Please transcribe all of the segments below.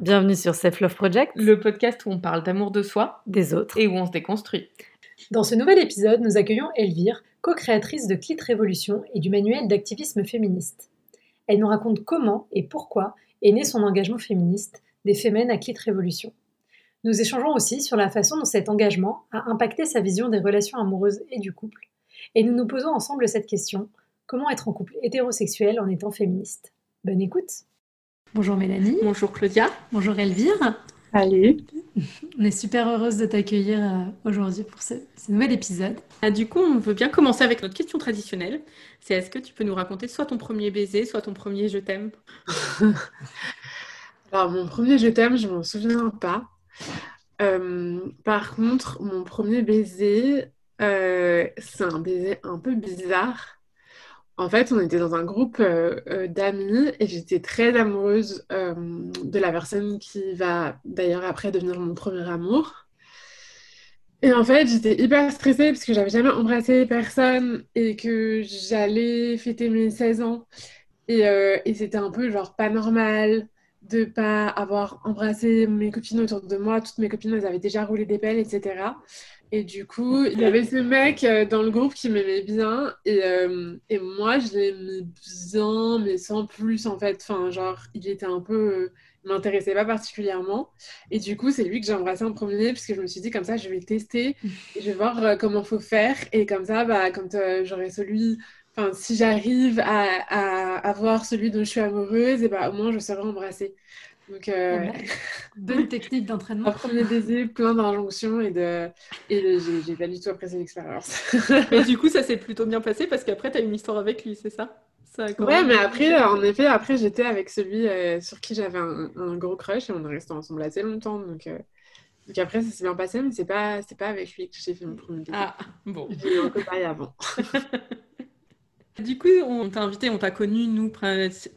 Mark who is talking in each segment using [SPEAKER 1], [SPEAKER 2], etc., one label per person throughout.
[SPEAKER 1] Bienvenue sur Self Love Project,
[SPEAKER 2] le podcast où on parle d'amour de soi,
[SPEAKER 1] des autres
[SPEAKER 2] et où on se déconstruit.
[SPEAKER 3] Dans ce nouvel épisode, nous accueillons Elvire, co-créatrice de Clit Révolution et du manuel d'activisme féministe. Elle nous raconte comment et pourquoi est né son engagement féministe des Femmes à Clit Révolution. Nous échangeons aussi sur la façon dont cet engagement a impacté sa vision des relations amoureuses et du couple, et nous nous posons ensemble cette question comment être en couple hétérosexuel en étant féministe? Bonne écoute Bonjour Mélanie.
[SPEAKER 2] Bonjour Claudia.
[SPEAKER 3] Bonjour Elvire.
[SPEAKER 4] Salut.
[SPEAKER 3] On est super heureuse de t'accueillir euh, aujourd'hui pour ce, nouvel épisode.
[SPEAKER 2] Ah, du coup, on veut bien commencer avec notre question traditionnelle. C'est est-ce que tu peux nous raconter soit ton premier baiser, soit ton premier je t'aime?
[SPEAKER 4] Alors, mon premier je t'aime, je m'en souviens pas. Euh, par contre, mon premier baiser, euh, c'est un baiser un peu bizarre. En fait, on était dans un groupe euh, euh, d'amis et j'étais très amoureuse euh, de la personne qui va d'ailleurs après devenir mon premier amour. Et en fait, j'étais hyper stressée parce que j'avais jamais embrassé personne et que j'allais fêter mes 16 ans. Et, c'était un peu genre pas normal de pas avoir embrassé mes copines autour de moi. Toutes mes copines, elles avaient déjà roulé des pelles, etc. Et du coup, il y avait ce mec euh, dans le groupe qui m'aimait bien. Et, euh, et moi, je l'aimais bien, mais sans plus, en fait. Enfin, genre, il était un peu... Euh, il m'intéressait pas particulièrement. Et du coup, c'est lui que j'ai embrassé en premier, parce que je me suis dit, comme ça, je vais tester. Et je vais voir comment faut faire. Et comme ça, bah, quand j'aurai celui... Enfin, si j'arrive à, à, avoir celui dont je suis amoureuse, et bah, au moins, je serai embrassée. Donc, euh,
[SPEAKER 3] bonne technique d'entraînement.
[SPEAKER 4] Un premier baiser, plein d'injonctions et de. Et j'ai pas du tout apprécié l'expérience.
[SPEAKER 2] mais du coup, ça s'est plutôt bien passé parce qu'après, tu as une histoire avec lui, c'est ça,
[SPEAKER 4] ça Ouais, mais après, en effet, après, j'étais avec celui euh, sur qui j'avais un, gros crush et on est resté ensemble assez longtemps. Donc, euh, donc après, ça s'est bien passé, mais c'est pas, pas avec lui que j'ai fait mon premier baiser.
[SPEAKER 2] Ah, bon.
[SPEAKER 4] J'ai eu un copain avant.
[SPEAKER 2] Du coup, on t'a invité, on t'a connu, nous,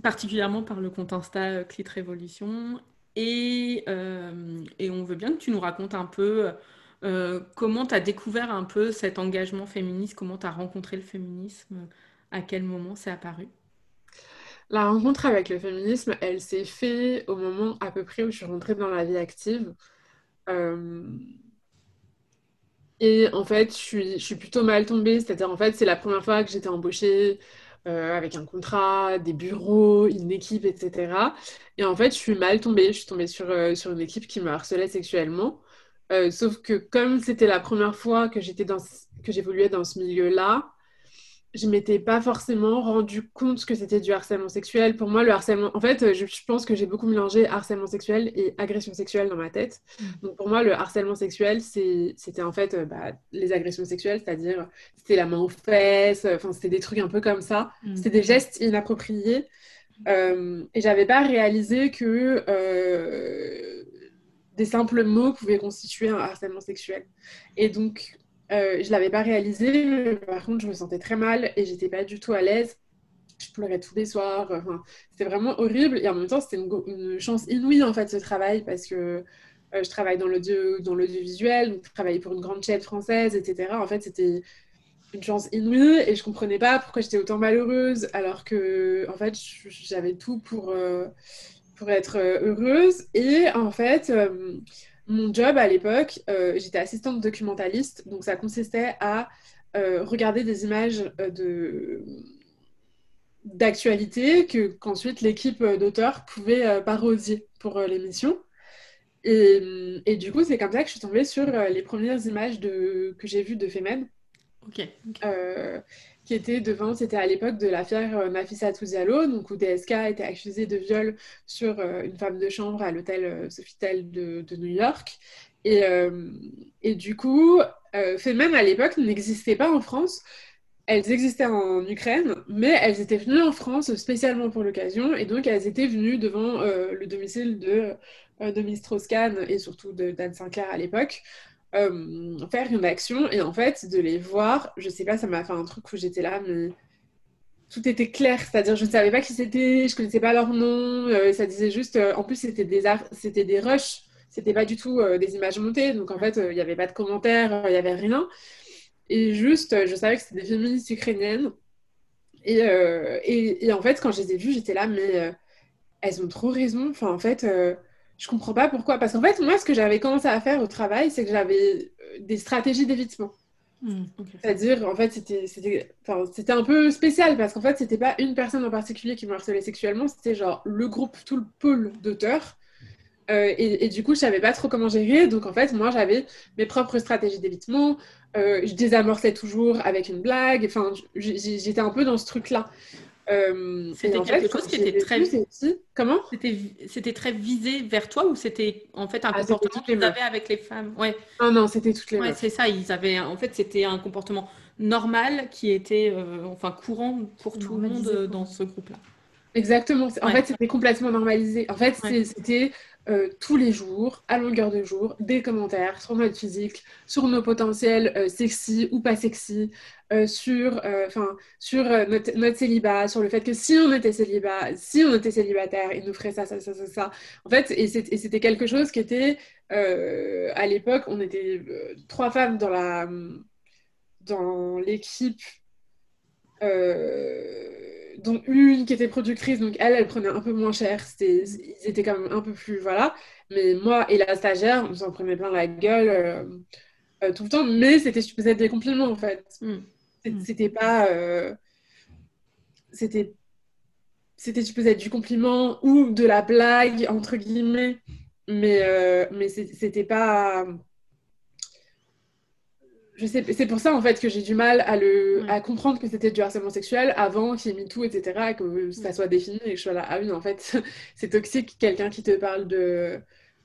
[SPEAKER 2] particulièrement par le compte Insta euh, Clit Révolution. Et, euh, et, on veut bien que tu nous racontes un peu euh, comment tu as découvert un peu cet engagement féministe, comment tu as rencontré le féminisme, à quel moment c'est apparu?
[SPEAKER 4] La rencontre avec le féminisme, elle s'est faite au moment à peu près où je suis rentrée dans la vie active. Et en fait, je suis, plutôt mal tombée. C'est-à-dire, en fait, c'est la première fois que j'étais embauchée euh, avec un contrat, des bureaux, une équipe, etc. Et en fait, je suis mal tombée. Je suis tombée sur, euh, sur une équipe qui me harcelait sexuellement. Euh, sauf que comme c'était la première fois que j'étais dans que j'évoluais dans ce milieu-là, je m'étais pas forcément rendu compte que c'était du harcèlement sexuel. Pour moi, le harcèlement, en fait, je, pense que j'ai beaucoup mélangé harcèlement sexuel et agression sexuelle dans ma tête. Mm. Donc pour moi, le harcèlement sexuel, c'était en fait euh, bah, les agressions sexuelles, c'est-à-dire c'était la main aux fesses, enfin c'était des trucs un peu comme ça. Mm. C'était des gestes inappropriés. Euh, et j'avais pas réalisé que euh, des simples mots pouvaient constituer un harcèlement sexuel. Et donc euh, je l'avais pas réalisé, par contre, je me sentais très mal et j'étais pas du tout à l'aise. Je pleurais tous les soirs. Enfin, c'était vraiment horrible. Et en même temps, c'était une, chance inouïe, en fait, ce travail, parce que euh, je travaille dans l'audiovisuel, je travaille pour une grande chaîne française, etc. En fait, c'était une chance inouïe et je comprenais pas pourquoi j'étais autant malheureuse alors que en fait j'avais tout pour euh, pour être heureuse et en fait mon job à l'époque, euh, j'étais assistante documentaliste, donc ça consistait à euh, regarder des images euh, de d'actualité que qu'ensuite l'équipe d'auteurs pouvait parodier pour l'émission. Et, et, du coup, c'est comme ça que je suis tombée sur les premières images de, que j'ai vues de Femen.
[SPEAKER 2] Ok.
[SPEAKER 4] Qui était devant, c'était à l'époque de l'affaire Nafissa Diallo, donc où DSK était accusé de viol sur une femme de chambre à l'hôtel Sofitel de, de, New York. Et, et du coup, Femen à l'époque n'existait pas en France. Elles existaient en Ukraine, mais elles étaient venues en France spécialement pour l'occasion, et donc elles étaient venues devant le domicile de, de Miss et surtout de Dan Sinclair à l'époque euh, faire une action et en fait de les voir, je sais pas, ça m'a fait un truc où j'étais là, mais tout était clair, c'est-à-dire je ne savais pas qui c'était, je connaissais pas leur nom, euh, ça disait juste, euh, en plus c'était des c'était des rushs, c'était pas du tout des images montées, donc en fait il n'y avait pas de commentaires, il n'y avait rien, et juste je savais que c'était des féministes ukrainiennes, et, et, et, en fait quand je les ai vues j'étais là, mais elles ont trop raison, enfin en fait je comprends pas pourquoi. Parce qu'en fait, moi, ce que j'avais commencé à faire au travail, c'est que j'avais euh, des stratégies d'évitement. Hmm, C'est-à-dire, en fait, c'était un peu spécial parce qu'en fait, c'était pas une personne en particulier qui me harcelait sexuellement, c'était genre le groupe, tout le pôle d'auteurs. Euh, et, du coup, je savais pas trop comment gérer. Donc, en fait, moi, j'avais mes propres stratégies d'évitement. Euh, je désamorçais toujours avec une blague. Enfin, j'étais un peu dans ce truc-là.
[SPEAKER 2] Euh, c'était quelque chose qui était très
[SPEAKER 4] comment?
[SPEAKER 2] C'était très visé vers toi ou c'était en fait un ah, comportement qu'ils avaient avec les femmes? Ouais.
[SPEAKER 4] Non non, c'était toutes les
[SPEAKER 2] ouais, c'est ça. Ils avaient en fait c'était un comportement normal qui était euh, enfin courant pour tout le monde euh, dans ce groupe-là.
[SPEAKER 4] Exactement. En fait, c'était complètement normalisé. En fait, c'était euh, tous les jours, à longueur de jour, des commentaires sur notre physique, sur nos potentiels euh, sexy ou pas sexy, euh, sur, sur notre, notre, célibat, sur le fait que si on était célibat, si on était célibataire, il nous ferait ça, ça, ça, ça, ça. En fait, et c'était quelque chose qui était, à l'époque, on était trois femmes dans la dans l'équipe donc une qui était productrice, donc elle, elle prenait un peu moins cher. C'était, ils étaient quand même un peu plus, voilà. Mais moi et la stagiaire, on s'en prenait plein la gueule euh, euh, tout le temps. Mais c'était, je faisais des compliments en fait. Mm. Mm. C'était pas, euh, c'était, c'était, tu faisais du compliment ou de la blague entre guillemets. Mais, mais c'était pas c'est pour ça en fait que j'ai du mal à, le, à comprendre que c'était du harcèlement sexuel avant qu'il y ait mis tout, etc., et que ça soit défini et que je sois là, ah oui, en fait, c'est toxique, quelqu'un qui te parle de,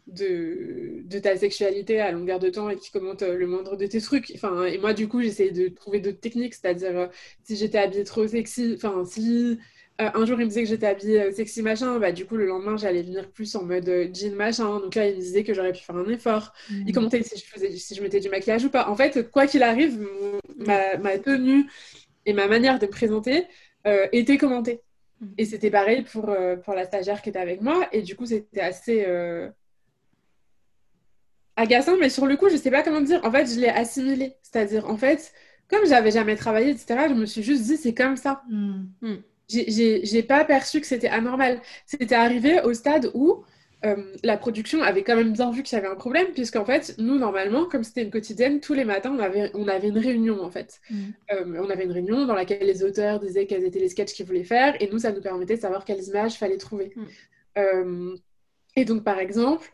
[SPEAKER 4] de, de, ta sexualité à longueur de temps et qui commente le moindre de tes trucs. Enfin, et moi, du coup, j'essaie de trouver d'autres techniques, c'est-à-dire euh, si j'étais habillée trop sexy, enfin, si euh, un jour, il me disait que j'étais habillée euh, sexy machin. Bah, du coup, le lendemain, j'allais venir plus en mode euh, jean machin. Donc là, il me disait que j'aurais pu faire un effort. Il mm. commentait si je, faisais, si je mettais du maquillage ou pas. En fait, quoi qu'il arrive, ma, ma, tenue et ma manière de me présenter euh, étaient commentées. Mm. Et c'était pareil pour, pour la stagiaire qui était avec moi. Et du coup, c'était assez agaçant. Mais sur le coup, je sais pas comment dire. En fait, je l'ai assimilé. C'est-à-dire, en fait, comme j'avais jamais travaillé, etc., je me suis juste dit, c'est comme ça. Mm j'ai pas perçu que c'était anormal. C'était arrivé au stade où euh, la production avait quand même bien vu qu'il y avait un problème, puisqu'en fait, nous, normalement, comme c'était une quotidienne, tous les matins, on avait, on avait une réunion, en fait. Mm. Euh, on avait une réunion dans laquelle les auteurs disaient quels étaient les sketchs qu'ils voulaient faire, et nous, ça nous permettait de savoir quelles images fallait trouver. Mm. Euh, et donc, par exemple,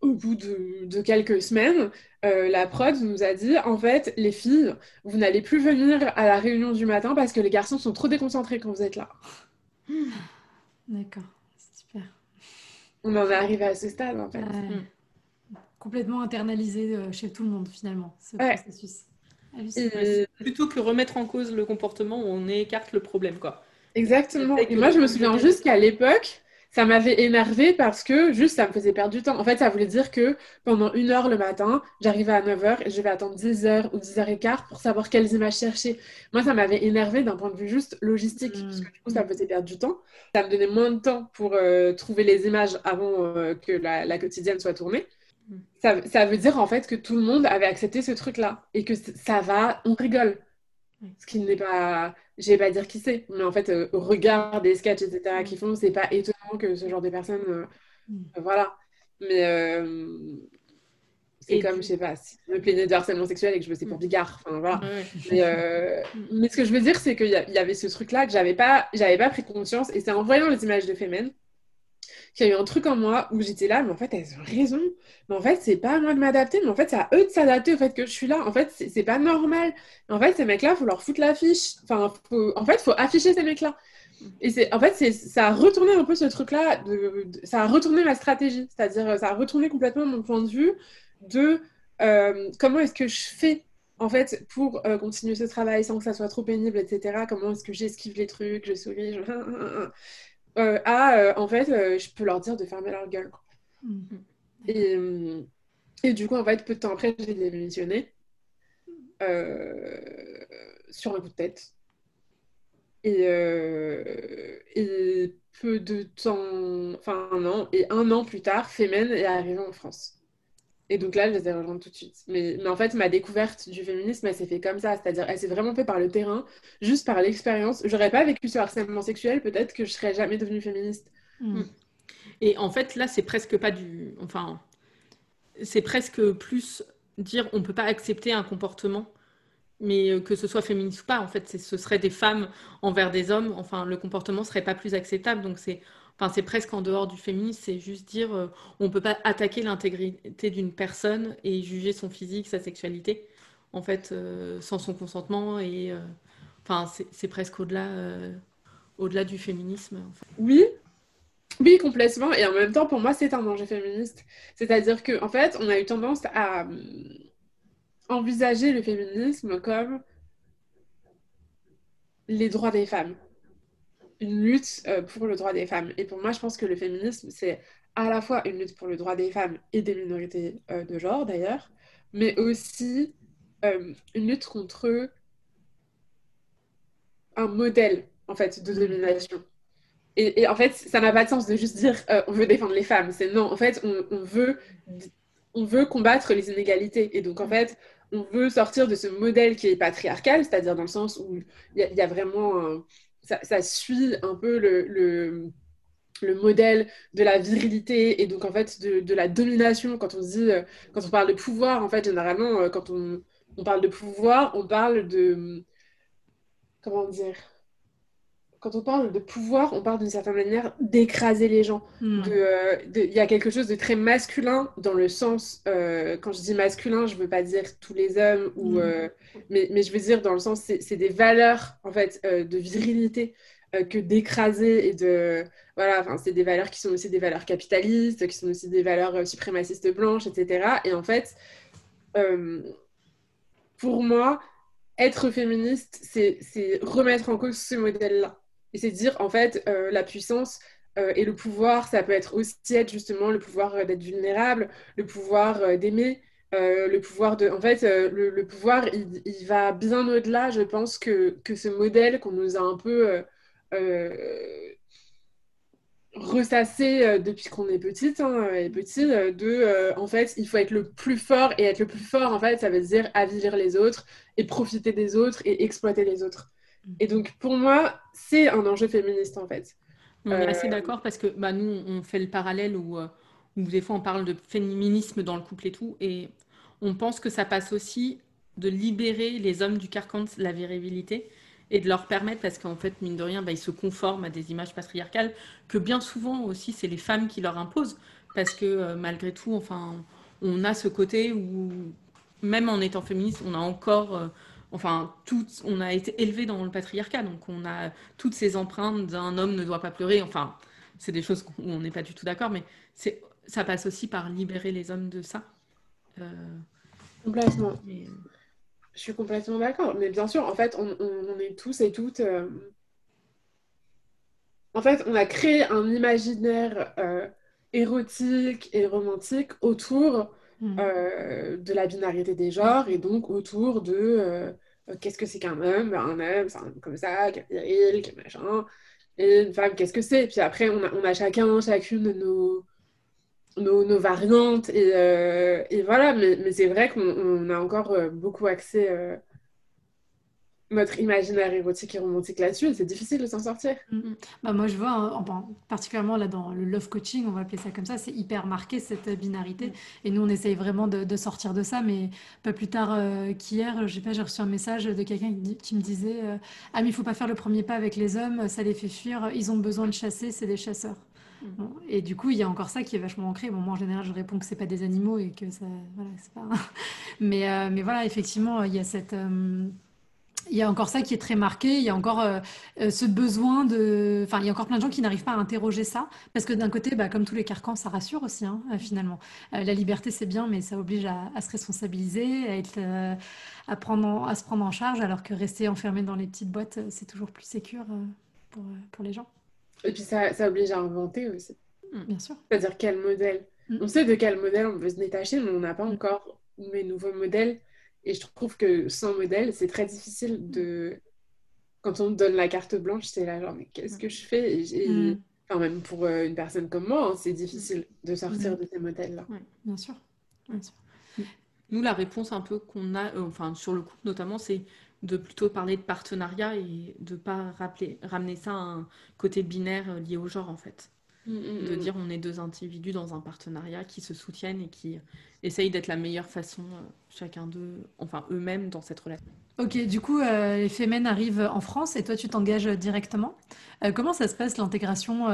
[SPEAKER 4] au bout de, quelques semaines, euh, la prod nous a dit en fait, les filles, vous n'allez plus venir à la réunion du matin parce que les garçons sont trop déconcentrés quand vous êtes là.
[SPEAKER 3] D'accord, super.
[SPEAKER 4] On en est arrivé à ce stade en fait.
[SPEAKER 3] Hmm. Complètement internalisé euh, chez tout le monde finalement, ce processus.
[SPEAKER 2] Plutôt que remettre en cause le comportement, on écarte le problème quoi.
[SPEAKER 4] Exactement. Et moi, je me souviens juste qu'à l'époque, ça m'avait énervé parce que juste ça me faisait perdre du temps. En fait, ça voulait dire que pendant une heure le matin, j'arrivais à 9h et je vais attendre 10h ou 10h15 pour savoir quelles images chercher. Moi, ça m'avait énervé d'un point de vue juste logistique, mm. parce que du coup, ça me faisait perdre du temps. Ça me donnait moins de temps pour euh, trouver les images avant euh, que la, quotidienne soit tournée. Mm. Ça, ça, veut dire en fait que tout le monde avait accepté ce truc-là et que ça va, on rigole. Ce qui n'est pas, je vais pas dire qui c'est, mais en fait, euh, regarde des sketchs, etc., qui font, c'est pas étonnant que ce genre de personnes, euh, mm. euh, voilà. Mais c'est comme, je sais pas, si je me plaignais de harcèlement sexuel et que je me sais pour mm. bigard, enfin voilà. Mais, mais, ce que je veux dire, c'est qu'il y, y, avait ce truc-là que j'avais pas, j'avais pas pris conscience, et c'est en voyant les images de Femen qu'il y a eu un truc en moi où j'étais là, mais en fait, elles ont raison. Mais en fait, c'est pas à moi de m'adapter, mais en fait, c'est à eux de s'adapter au fait que je suis là. En fait, c'est pas normal. En fait, ces mecs-là, faut leur foutre l'affiche. Enfin, en fait, faut afficher ces mecs-là. Et c'est, en fait, ça a retourné un peu ce truc-là, ça a retourné ma stratégie. C'est-à-dire, ça a retourné complètement mon point de vue de euh, comment est-ce que je fais en fait, pour euh, continuer ce travail sans que ça soit trop pénible, etc., comment est-ce que j'esquive les trucs, je souris, je... Euh, à, euh, en fait, euh, je peux leur dire de fermer leur gueule. Mhm. Et, et, du coup, en fait, peu de temps après, j'ai démissionné sur un coup de tête. Et, et peu de temps, enfin un an, et un an plus tard, Femen est arrivé en France. Et donc là, je les ai rejoints tout de suite. Mais, mais en fait, ma découverte du féminisme, elle s'est fait comme ça. C'est-à-dire, elle s'est vraiment fait par le terrain, juste par l'expérience. J'aurais pas vécu ce harcèlement sexuel, peut-être que je serais jamais devenue féministe.
[SPEAKER 2] Hmm. Et en fait, là, c'est presque pas du. Enfin, c'est presque plus dire on peut pas accepter un comportement, mais euh, que ce soit féministe ou pas, en fait, ce serait des femmes envers des hommes. Enfin, le comportement serait pas plus acceptable. Donc c'est. Enfin, c'est presque en dehors du féminisme, c'est juste dire euh, on ne peut pas attaquer l'intégrité d'une personne et juger son physique, sa sexualité, en fait, euh, sans son consentement. Et enfin, c'est presque au-delà au-delà du féminisme.
[SPEAKER 4] Oui, oui, complètement. Et en même temps, pour moi, c'est un danger féministe. C'est-à-dire qu'en en fait, on a eu tendance à euh, envisager le féminisme comme les droits des femmes. Une lutte euh, pour le droit des femmes. Et pour moi, je pense que le féminisme, c'est à la fois une lutte pour le droit des femmes et des minorités euh, de genre, d'ailleurs, mais aussi une lutte contre un modèle, en fait, de domination. Et, en fait, ça n'a pas de sens de juste dire euh, on veut défendre les femmes. C'est non, en fait, on, veut, on veut combattre les inégalités. Et donc, en fait, on veut sortir de ce modèle qui est patriarcal, c'est-à-dire dans le sens où il y, a vraiment. Ça, suit un peu le, le, le, modèle de la virilité et donc, en fait, de, de, la domination. Quand on dit. Euh, quand on parle de pouvoir, en fait, généralement, euh, quand on, on parle de pouvoir, on parle de. Comment dire quand on parle de pouvoir, on parle d'une certaine manière d'écraser les gens. Hmm. Euh, il y a quelque chose de très masculin dans le sens, euh, quand je dis masculin, je ne veux pas dire tous les hommes, ou, hmm. euh, mais, mais, je veux dire dans le sens, c'est des valeurs en fait de virilité que d'écraser et de voilà, enfin c'est des valeurs qui sont aussi des valeurs capitalistes, qui sont aussi des valeurs suprémacistes blanches, etc. Et en fait, pour moi, être féministe, c'est remettre en cause ce modèle-là. Et c'est dire, en fait, euh, la puissance euh, et le pouvoir, ça peut être aussi être justement le pouvoir euh, d'être vulnérable, le pouvoir d'aimer, le pouvoir de... En fait, le, pouvoir, il, va bien au-delà, je pense, que, que ce modèle qu'on nous a un peu ressassé depuis qu'on est petite hein, et petit, de, en fait, il faut être le plus fort, et être le plus fort, en fait, ça veut dire avilir les autres, et profiter des autres, et exploiter les autres. Et donc, pour moi, c'est un enjeu féministe, en fait.
[SPEAKER 2] On est assez euh, d'accord parce que bah, nous, on fait le parallèle où, euh, où, des fois, on parle de féminisme dans le couple et tout. Et on pense que ça passe aussi de libérer les hommes du carcan de la virilité et de leur permettre, parce qu'en fait, mine de rien, bah, ils se conforment à des images patriarcales que bien souvent aussi, c'est les femmes qui leur imposent. Parce que euh, malgré tout, enfin, on a ce côté où, même en étant féministe, on a encore enfin, tout, on a été élevé dans le patriarcat, donc on a toutes ces empreintes d'un homme ne doit pas pleurer. Enfin, c'est des choses où on n'est pas du tout d'accord, mais c'est, ça passe aussi par libérer les hommes de ça.
[SPEAKER 4] Euh, complètement. Euh, Je suis complètement d'accord. Mais bien sûr, en fait, on, est tous et toutes. Euh, en fait, on a créé un imaginaire érotique et romantique autour Mm. Euh, de la binarité des genres et donc autour de euh, qu'est-ce que c'est qu'un homme? Un homme, c'est un comme ça, qui viril, qui machin. Et une femme, qu'est-ce que c'est? Puis après, on a, on a, chacun, chacune nos, nos, nos variantes. Et, euh, et, voilà, mais, mais c'est vrai qu'on a encore beaucoup accès notre imaginaire érotique et romantique là-dessus, c'est difficile de s'en sortir. Mm,
[SPEAKER 3] mm. Bah moi, je vois, hein, particulièrement là dans le love coaching, on va appeler ça comme ça, c'est hyper marqué cette binarité. Mm. Et nous, on essaye vraiment de, sortir de ça, mais pas plus tard euh, qu'hier, j'ai pas, j'ai reçu un message de quelqu'un qui, me disait euh, Ah, mais il faut pas faire le premier pas avec les hommes, ça les fait fuir, ils ont besoin de chasser, c'est des chasseurs. et du coup, il y a encore ça qui est vachement ancré. Bon, moi, en général, je réponds que c'est pas des animaux et que ça, voilà, c'est pas. mais, euh, mais voilà, effectivement, il y a cette il y a encore ça qui est très marqué. Il y a encore euh, euh, ce besoin de. Enfin, il y a encore plein de gens qui n'arrivent pas à interroger ça. Parce que d'un côté, bah, comme tous les carcans, ça rassure aussi, hein, euh, finalement. la liberté, c'est bien, mais ça oblige à, se responsabiliser, à, être, à, prendre à se prendre en charge, alors que rester enfermé dans les petites boîtes, c'est toujours plus sécure pour, pour, les gens.
[SPEAKER 4] Et puis, ça, ça oblige à inventer aussi.
[SPEAKER 3] Mm. Bien sûr.
[SPEAKER 4] C'est-à-dire quel modèle? Mm. On sait de quel modèle on veut se détacher, mais on n'a pas encore mes nouveaux modèles et je trouve que sans modèle, c'est très difficile de. Quand on te donne la carte blanche, c'est là, genre, mais qu'est-ce que je fais? Et, mm. Enfin, même pour euh, une personne comme moi, hein, c'est difficile de sortir mm. de ces modèles-là.
[SPEAKER 3] bien sûr. Bien sûr.
[SPEAKER 2] Nous, la réponse un peu qu'on a, euh, enfin, sur le coup notamment, c'est de plutôt parler de partenariat et de pas rappeler, ramener ça à un côté binaire euh, lié au genre, en fait. Mm, mm, de dire on est deux individus dans un partenariat qui se soutiennent et qui essayent d'être la meilleure façon, chacun d'eux, enfin eux-mêmes, dans cette relation.
[SPEAKER 3] Ok, du coup, les Femen arrivent en France et toi, tu t'engages directement. comment ça se passe l'intégration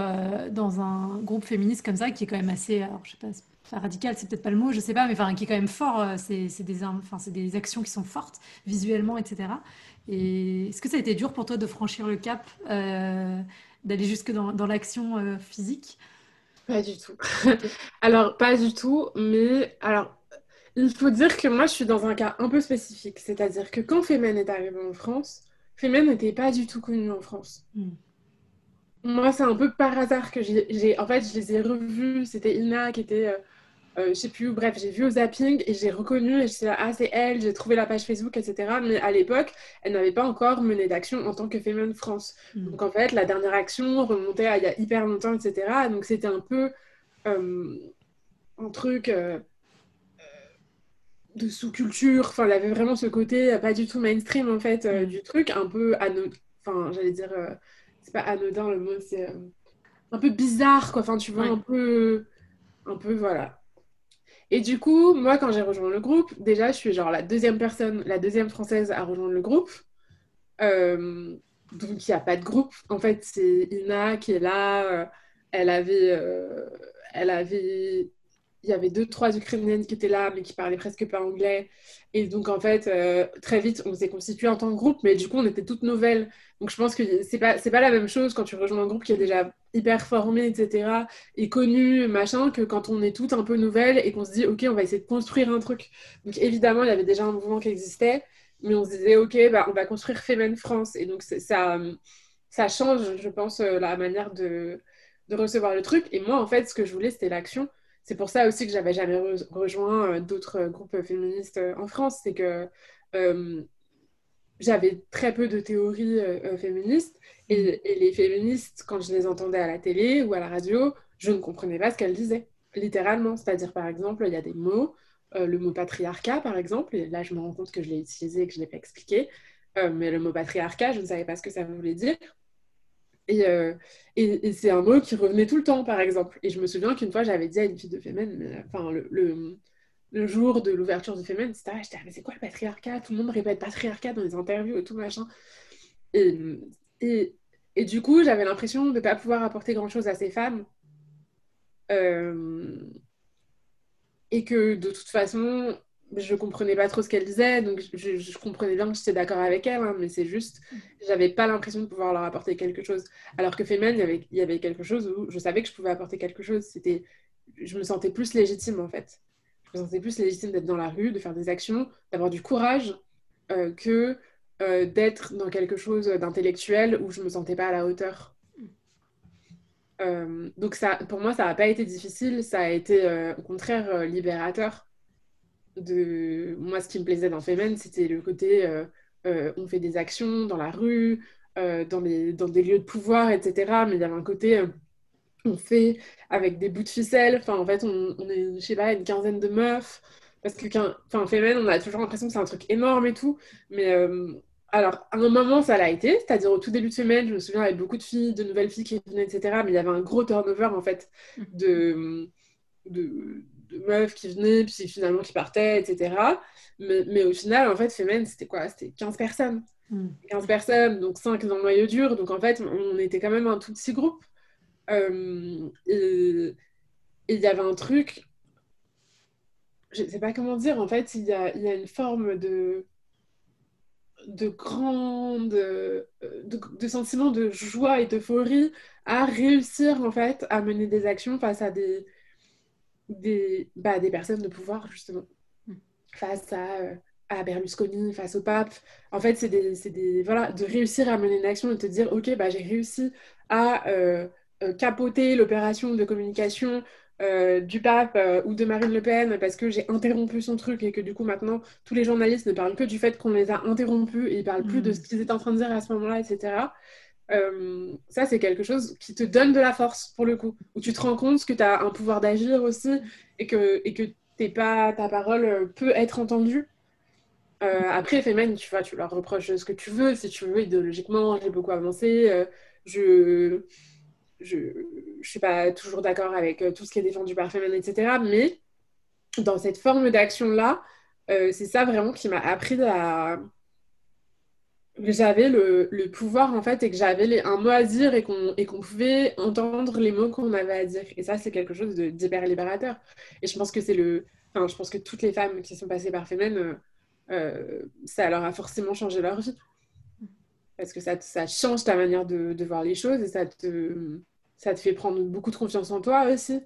[SPEAKER 3] dans un groupe féministe comme ça, qui est quand même assez, alors, je sais pas, radical, c'est peut-être pas le mot, je sais pas, mais enfin, qui est quand même fort. Euh, c'est des, enfin, des actions qui sont fortes visuellement, etc. Et est-ce que ça a été dur pour toi de franchir le cap, euh, d'aller jusque dans, dans l'action euh, physique?
[SPEAKER 4] Pas du tout. alors, pas du tout, mais alors, il faut dire que moi, je suis dans un cas un peu spécifique. C'est-à-dire que quand Femen est arrivé en France, Femen n'était pas du tout connu en France. Hmm. Moi, c'est un peu par hasard que j'ai. En fait, je les ai revus. C'était Ina qui était euh, je sais plus, bref, j'ai vu au zapping et j'ai reconnu, et je suis là, ah, c'est elle, j'ai trouvé la page Facebook, etc. Mais à l'époque, elle n'avait pas encore mené d'action en tant que Femen France. Mm. Donc en fait, la dernière action remontait à il y a hyper longtemps, etc. Donc c'était un peu euh, un truc euh, de sous-culture. Enfin, il avait vraiment ce côté pas du tout mainstream, en fait, mm. du truc, un peu anodin. Enfin, j'allais dire, c'est pas anodin le mot, c'est un peu bizarre, quoi. Enfin, tu vois, un peu. Un peu, voilà. Et du coup, moi, quand j'ai rejoint le groupe, déjà, je suis genre la deuxième personne, la deuxième française à rejoindre le groupe. Euh, donc, il n'y a pas de groupe. En fait, c'est Ina qui est là. Euh, elle avait, euh, elle avait il y avait deux, trois Ukrainiennes qui étaient là, mais qui parlaient presque pas anglais. Et donc, en fait, euh, très vite, on s'est constitué en tant que groupe, mais du coup, on était toutes nouvelles. Donc, je pense que c'est pas, pas la même chose quand tu rejoins un groupe qui est déjà hyper formé, etc., et connu, machin, que quand on est toutes un peu nouvelles et qu'on se dit, OK, on va essayer de construire un truc. Donc, évidemment, il y avait déjà un mouvement qui existait, mais on se disait, OK, bah, on va construire Femen France. Et donc, ça, ça change, je pense, euh, la manière de, de recevoir le truc. Et moi, en fait, ce que je voulais, c'était l'action c'est pour ça aussi que j'avais jamais rejoint euh, d'autres euh, groupes féministes euh, en France. C'est que j'avais très peu de théories féministes et, les féministes, quand je les entendais à la télé ou à la radio, je ne comprenais pas ce qu'elles disaient, littéralement. C'est-à-dire, par exemple, il y a des mots, le mot patriarcat, par exemple, et là, je me rends compte que je l'ai utilisé et que je ne l'ai pas expliqué, mais le mot patriarcat, je ne savais pas ce que ça voulait dire. Euh, et, c'est un mot qui revenait tout le temps, par exemple. Et je me souviens qu'une fois, j'avais dit à une fille de Femen, enfin, le, jour de l'ouverture de Femen, etc., j'étais, ah, mais c'est quoi le patriarcat? Tout le monde répète patriarcat dans les interviews et tout, machin. Et du coup, j'avais l'impression de ne pas pouvoir apporter grand-chose à ces femmes. Euh, et que de toute façon, je comprenais pas trop ce qu'elle disait, donc je, comprenais bien que j'étais d'accord avec elle, hein, mais c'est juste, j'avais pas l'impression de pouvoir leur apporter quelque chose. Alors que Femen, il y avait, quelque chose où je savais que je pouvais apporter quelque chose. C'était, je me sentais plus légitime en fait. Je me sentais plus légitime d'être dans la rue, de faire des actions, d'avoir du courage, euh, que euh, d'être dans quelque chose d'intellectuel où je me sentais pas à la hauteur. Euh, donc ça, pour moi, ça n'a pas été difficile, ça a été au contraire libérateur de moi ce qui me plaisait dans Femen c'était le côté euh, euh, on fait des actions dans la rue euh, dans, les, dans des lieux de pouvoir etc mais il y avait un côté on fait avec des bouts de ficelle. Enfin en fait on, est je sais pas une quinzaine de meufs. Parce que enfin Femen on a toujours l'impression que c'est un truc énorme et tout. Mais alors, à un moment, ça l'a été, c'est-à-dire au tout début de semaine, je me souviens, il y avait beaucoup de filles, de nouvelles filles qui venaient, etc. Mais il y avait un gros turnover, en fait, mmh. de, de, de meufs qui venaient, puis finalement qui partaient, etc. Mais, mais au final, en fait, Femen, c'était quoi? C'était 15 personnes. 15 hmm. personnes, donc 5 dans le noyau dur. Donc en fait, on était quand même un tout petit groupe. Euh, et il y avait un truc, je ne sais pas comment dire, en fait, il y a, y a une forme de de grande de, de, sentiment de joie et d'euphorie à réussir en fait à mener des actions face à des, des, bah, des personnes de pouvoir, justement, face à, euh, à Berlusconi, face au pape. En fait, c'est des, des, voilà, de réussir à mener une action et te dire, OK, bah, j'ai réussi à euh, euh, capoter l'opération de communication du pape ou de Marine Le Pen parce que j'ai interrompu son truc et que du coup maintenant tous les journalistes ne parlent que du fait qu'on les a interrompus et ils parlent plus de mm. ce qu'ils étaient en train de dire à ce moment-là, etc. Euh, ça, c'est quelque chose qui te donne de la force pour le coup, où tu te rends compte que tu as un pouvoir d'agir aussi et que, et que pas, ta parole peut être entendue. Euh, après, Femen, tu vois, tu leur reproches ce que tu veux. Si tu veux, idéologiquement, j'ai beaucoup avancé. Euh, je, je ne suis pas toujours d'accord avec tout ce qui est défendu par Femen, etc. Mais dans cette forme d'action-là, c'est ça vraiment qui m'a appris à j'avais le, le, pouvoir en fait et que j'avais un mot à dire et qu'on qu'on pouvait entendre les mots qu'on avait à dire. Et ça, c'est quelque chose d'hyper libérateur. Et je pense que c'est le. Enfin, je pense que toutes les femmes qui sont passées par Femen, euh, euh, ça leur a forcément changé leur vie. Parce que ça, ça change ta manière de, de, voir les choses et ça te, ça te fait prendre beaucoup de confiance en toi aussi.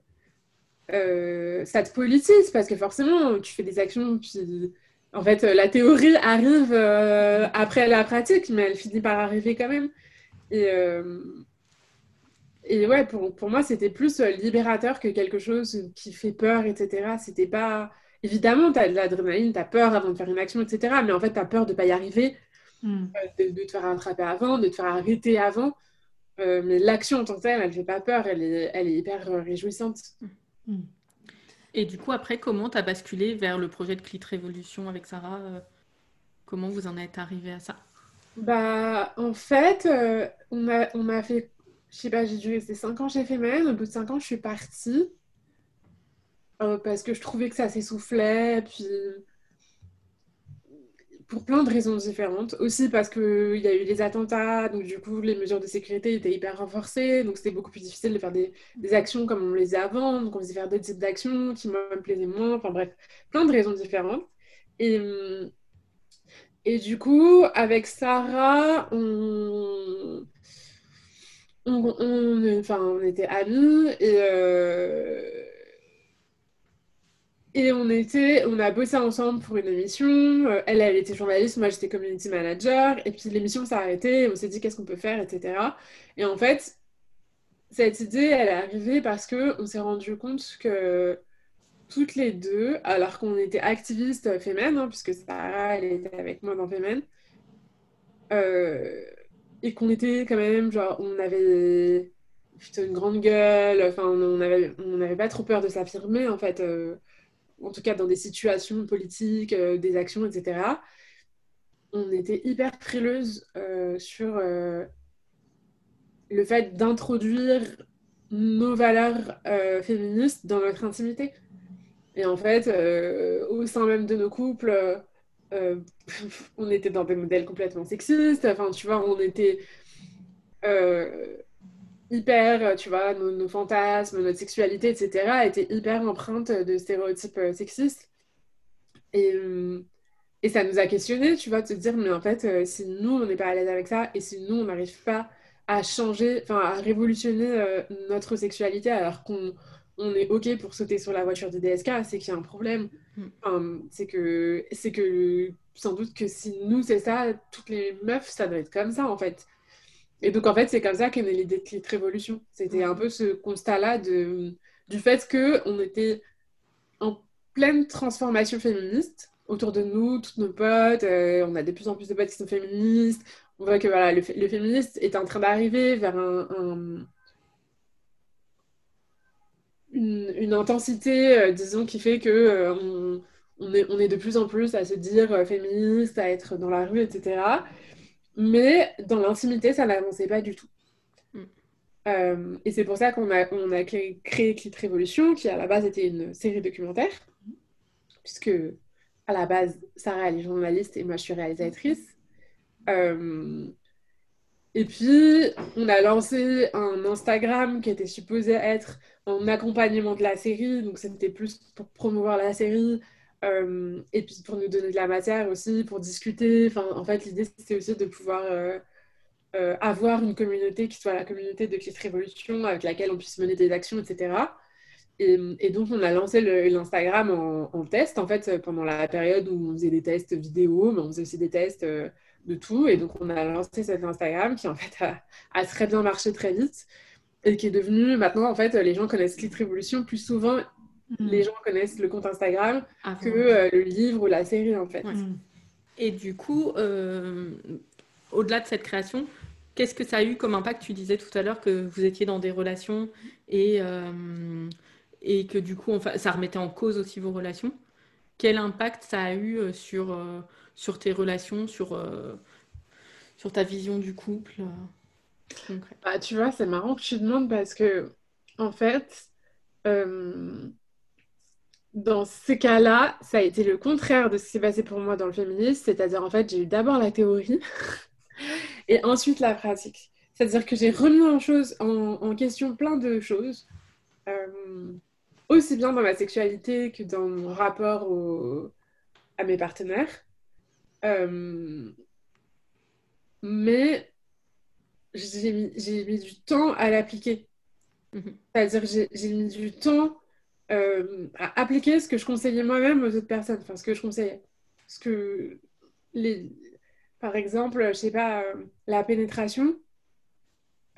[SPEAKER 4] Euh, ça te politise parce que forcément, tu fais des actions, puis en fait, la théorie arrive euh, après la pratique, mais elle finit par arriver quand même. Et, euh, et ouais, pour, pour moi, c'était plus euh, libérateur que quelque chose qui fait peur, etc. C'était pas. Évidemment, tu as de l'adrénaline, tu as peur avant de faire une action, etc. Mais en fait, tu as peur de ne pas y arriver, hmm. de, te faire attraper avant, de te faire arrêter avant. mais l'action en tant que telle, elle ne fait pas peur, elle est, elle est hyper réjouissante. Hmm.
[SPEAKER 2] Et du coup, après, comment tu as basculé vers le projet de Clit Révolution avec Sarah euh, Comment vous en êtes arrivé à ça?
[SPEAKER 4] Bah, en fait, euh, on, a, on a fait, je sais pas, j'ai dû rester 5 ans chez Femen. Au bout de 5 ans, je suis partie euh, parce que je trouvais que ça s'essoufflait. Puis pour plein de raisons différentes. Aussi parce qu'il y a eu les attentats, donc du coup, les mesures de sécurité étaient hyper renforcées, donc c'était beaucoup plus difficile de faire des, actions comme on les faisait avant, donc on faisait faire d'autres types d'actions qui me plaisaient moins, enfin bref, plein de raisons différentes. Et, et du coup, avec Sarah, on, on, enfin, on était amis et... Euh, et on était, on a bossé ensemble pour une émission. Euh, elle, elle était journaliste, moi j'étais community manager. Et puis l'émission s'est arrêtée, on s'est dit qu'est-ce qu'on peut faire, etc. Et en fait, cette idée, elle est arrivée parce que on s'est rendu compte que toutes les deux, alors qu'on était activistes Femen, hein, puisque Sarah, elle était avec moi dans Femen, euh, et qu'on était quand même, genre, on avait plutôt une grande gueule, enfin, on n'avait on pas trop peur de s'affirmer, en fait. Euh, en tout cas dans des situations politiques, euh, des actions, etc., on était hyper frileuses euh, sur euh, le fait d'introduire nos valeurs féministes dans notre intimité. Et en fait, au sein même de nos couples, on était dans des modèles complètement sexistes. Enfin, tu vois, on était hyper, euh, tu vois, nos, fantasmes, notre sexualité, etc., étaient hyper empreintes de stéréotypes euh, sexistes. Et, euh, et ça nous a questionné, tu vois, de se dire, mais en fait, si nous, on n'est pas à l'aise avec ça, et si nous, on n'arrive pas à changer, enfin, à révolutionner notre sexualité alors qu'on on est OK pour sauter sur la voiture du DSK, c'est qu'il y a un problème. Mm. c'est que, c'est que sans doute que si nous, c'est ça, toutes les meufs, ça doit être comme ça, en fait. Et donc, en fait, c'est comme ça qu'est née l'idée de Clit Révolution. C'était un peu ce constat-là du fait qu'on était en pleine transformation féministe autour de nous, toutes nos potes. Euh, on a de plus en plus de potes qui sont féministes. On voit que voilà, le, féministe est en train d'arriver vers un, une, intensité, euh, disons, qui fait que euh, on est de plus en plus à se dire féministe, à être dans la rue, etc. Mais dans l'intimité, ça n'avançait pas du tout. Mm. Euh, et c'est pour ça qu'on a, on a créé, créé Clit Révolution, qui à la base était une série documentaire, puisque à la base, Sarah elle est journaliste et moi je suis réalisatrice. Euh, et puis, on a lancé un Instagram qui était supposé être en accompagnement de la série, donc c'était plus pour promouvoir la série, euh, et puis pour nous donner de la matière aussi, pour discuter. Enfin, en fait, l'idée, c'était aussi de pouvoir euh, euh, avoir une communauté qui soit la communauté de Clit Révolution, avec laquelle on puisse mener des actions, etc. Et, donc, on a lancé l'Instagram en, test, en fait, pendant la période où on faisait des tests vidéo, mais on faisait aussi des tests de tout. Et donc, on a lancé cet Instagram qui, en fait, a, a, très bien marché très vite et qui est devenu, maintenant, en fait, les gens connaissent Clit Révolution plus souvent les mm. gens connaissent le compte Instagram que euh, le livre ou la série en fait. Mm.
[SPEAKER 2] Et du coup, euh, au-delà de cette création, qu'est-ce que ça a eu comme impact? Tu disais tout à l'heure que vous étiez dans des relations et, euh, et que du coup, ça remettait en cause aussi vos relations. Quel impact ça a eu sur, sur tes relations, sur, sur ta vision du couple
[SPEAKER 4] bah, Tu vois, c'est marrant que tu demandes parce que, en fait, euh, dans ces cas-là, ça a été le contraire de ce qui s'est passé pour moi dans le féminisme. C'est-à-dire, en fait, j'ai eu d'abord la théorie et ensuite la pratique. C'est-à-dire que j'ai remis en, chose, en, question plein de choses, euh, aussi bien dans ma sexualité que dans mon rapport à mes partenaires. Euh, mais j'ai mis, du temps à l'appliquer. Mhm. C'est-à-dire j'ai mis du temps euh, à appliquer ce que je conseillais moi-même aux autres personnes, enfin ce que je conseillais. Parce que, les... par exemple, je sais pas, euh, la pénétration,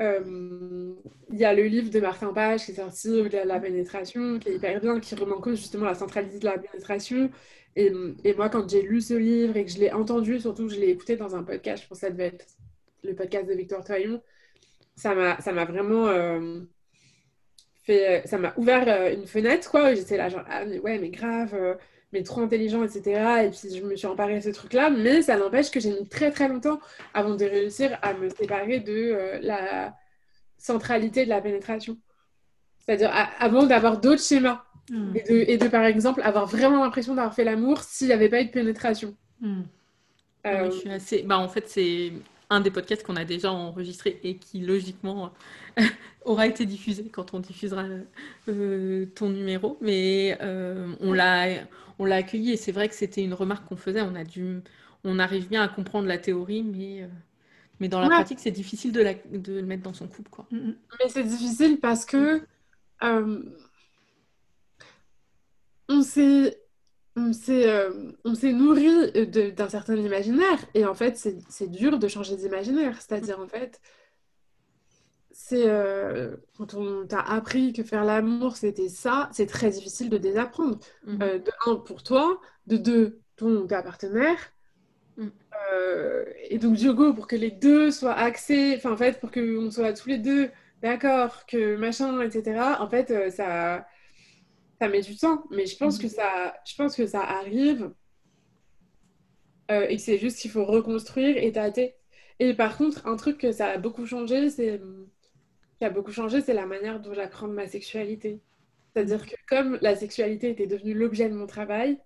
[SPEAKER 4] euh, il y a le livre de Martin Page qui est sorti, la, la pénétration, qui est hyper bien, qui remet en cause justement la centralité de la pénétration. Et, et moi, quand j'ai lu ce livre et que je l'ai entendu, surtout je l'ai écouté dans un podcast, je pense que ça devait être le podcast de Victor Toyon, ça m'a vraiment fait, ça m'a ouvert euh, une fenêtre, quoi. J'étais là, genre, ah, mais ouais, mais grave, euh, mais trop intelligent, etc. Et puis, je me suis emparée de ce truc-là. Mais ça n'empêche que j'ai mis très, très longtemps avant de réussir à me séparer de euh, la centralité de la pénétration. C'est-à-dire avant d'avoir d'autres schémas. Hmm. Et, de, et, de, par exemple, avoir vraiment l'impression d'avoir fait l'amour s'il n'y avait pas eu de pénétration.
[SPEAKER 2] Hmm. je suis assez... bah, en fait, c'est un des podcasts qu'on a déjà enregistré et qui logiquement aura été diffusé quand on diffusera euh, ton numéro. Mais euh, on l'a on l'a accueilli et c'est vrai que c'était une remarque qu'on faisait. On a dû on arrive bien à comprendre la théorie, mais euh, mais dans la pratique c'est difficile de, la, de le mettre dans son couple quoi. Mm,
[SPEAKER 4] mm. Mais c'est difficile parce que on s'est on s'est euh, nourri d'un certain imaginaire et en fait c'est dur de changer d'imaginaire c'est-à-dire en fait c'est euh, quand on t'a appris que faire l'amour c'était ça c'est très difficile de désapprendre mm. euh, de un pour toi de deux ton ta partenaire mm. et donc du coup pour que les deux soient axés enfin en fait pour qu'on soit tous les deux d'accord que machin etc en fait ça ça met du temps, mais je pense, que, mhm. ça, je pense que ça arrive euh, et que c'est juste qu'il faut reconstruire et tâter. Et par contre, un truc que ça a beaucoup changé, c'est qui a beaucoup changé, c'est la manière dont j'apprends ma sexualité. C'est-à-dire que comme la sexualité était devenue l'objet de mon travail,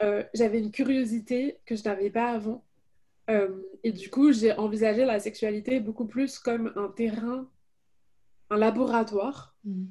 [SPEAKER 4] euh, j'avais une curiosité que je n'avais pas avant. Euh, et du coup, j'ai envisagé la sexualité beaucoup plus comme un terrain, un laboratoire. Mhm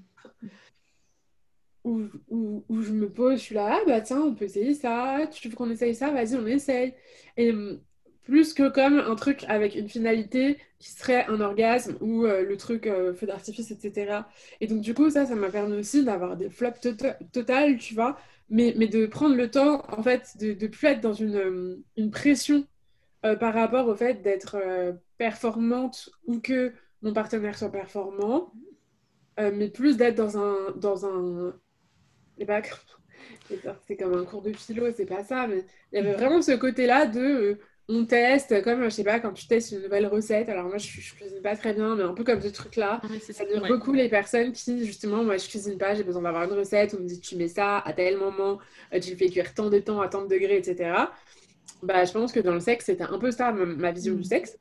[SPEAKER 4] où, où, je me pose, je suis là, ah bah tiens, on peut essayer ça, tu veux qu'on essaye ça, vas-y, on essaye. Et hum, plus que comme un truc avec une finalité qui serait un orgasme ou euh, le truc euh, feu d'artifice, etc. Et donc, du coup, ça, ça m'a permis aussi d'avoir des flops tota-, totales, tu vois, mais, mais de prendre le temps, en fait, de ne plus être dans une, hum, une pression euh, par rapport au fait d'être performante ou que mon partenaire soit performant, mais plus d'être dans un, dans un pas c'est comme un cours de philo, c'est pas ça, mais il y avait vraiment ce côté-là de euh, on teste, comme je sais pas, quand tu testes une nouvelle recette. Alors moi, je, je cuisine pas très bien, mais un peu comme ce truc-là. Ah ça dire beaucoup les personnes qui, justement, moi, je cuisine pas, j'ai besoin d'avoir une recette. On me dit, tu mets ça à tel moment, euh, tu le fais cuire tant de temps à tant de degrés, etc. Bah, je pense que dans le sexe, c'était un peu ça, ma, vision du mm. sexe.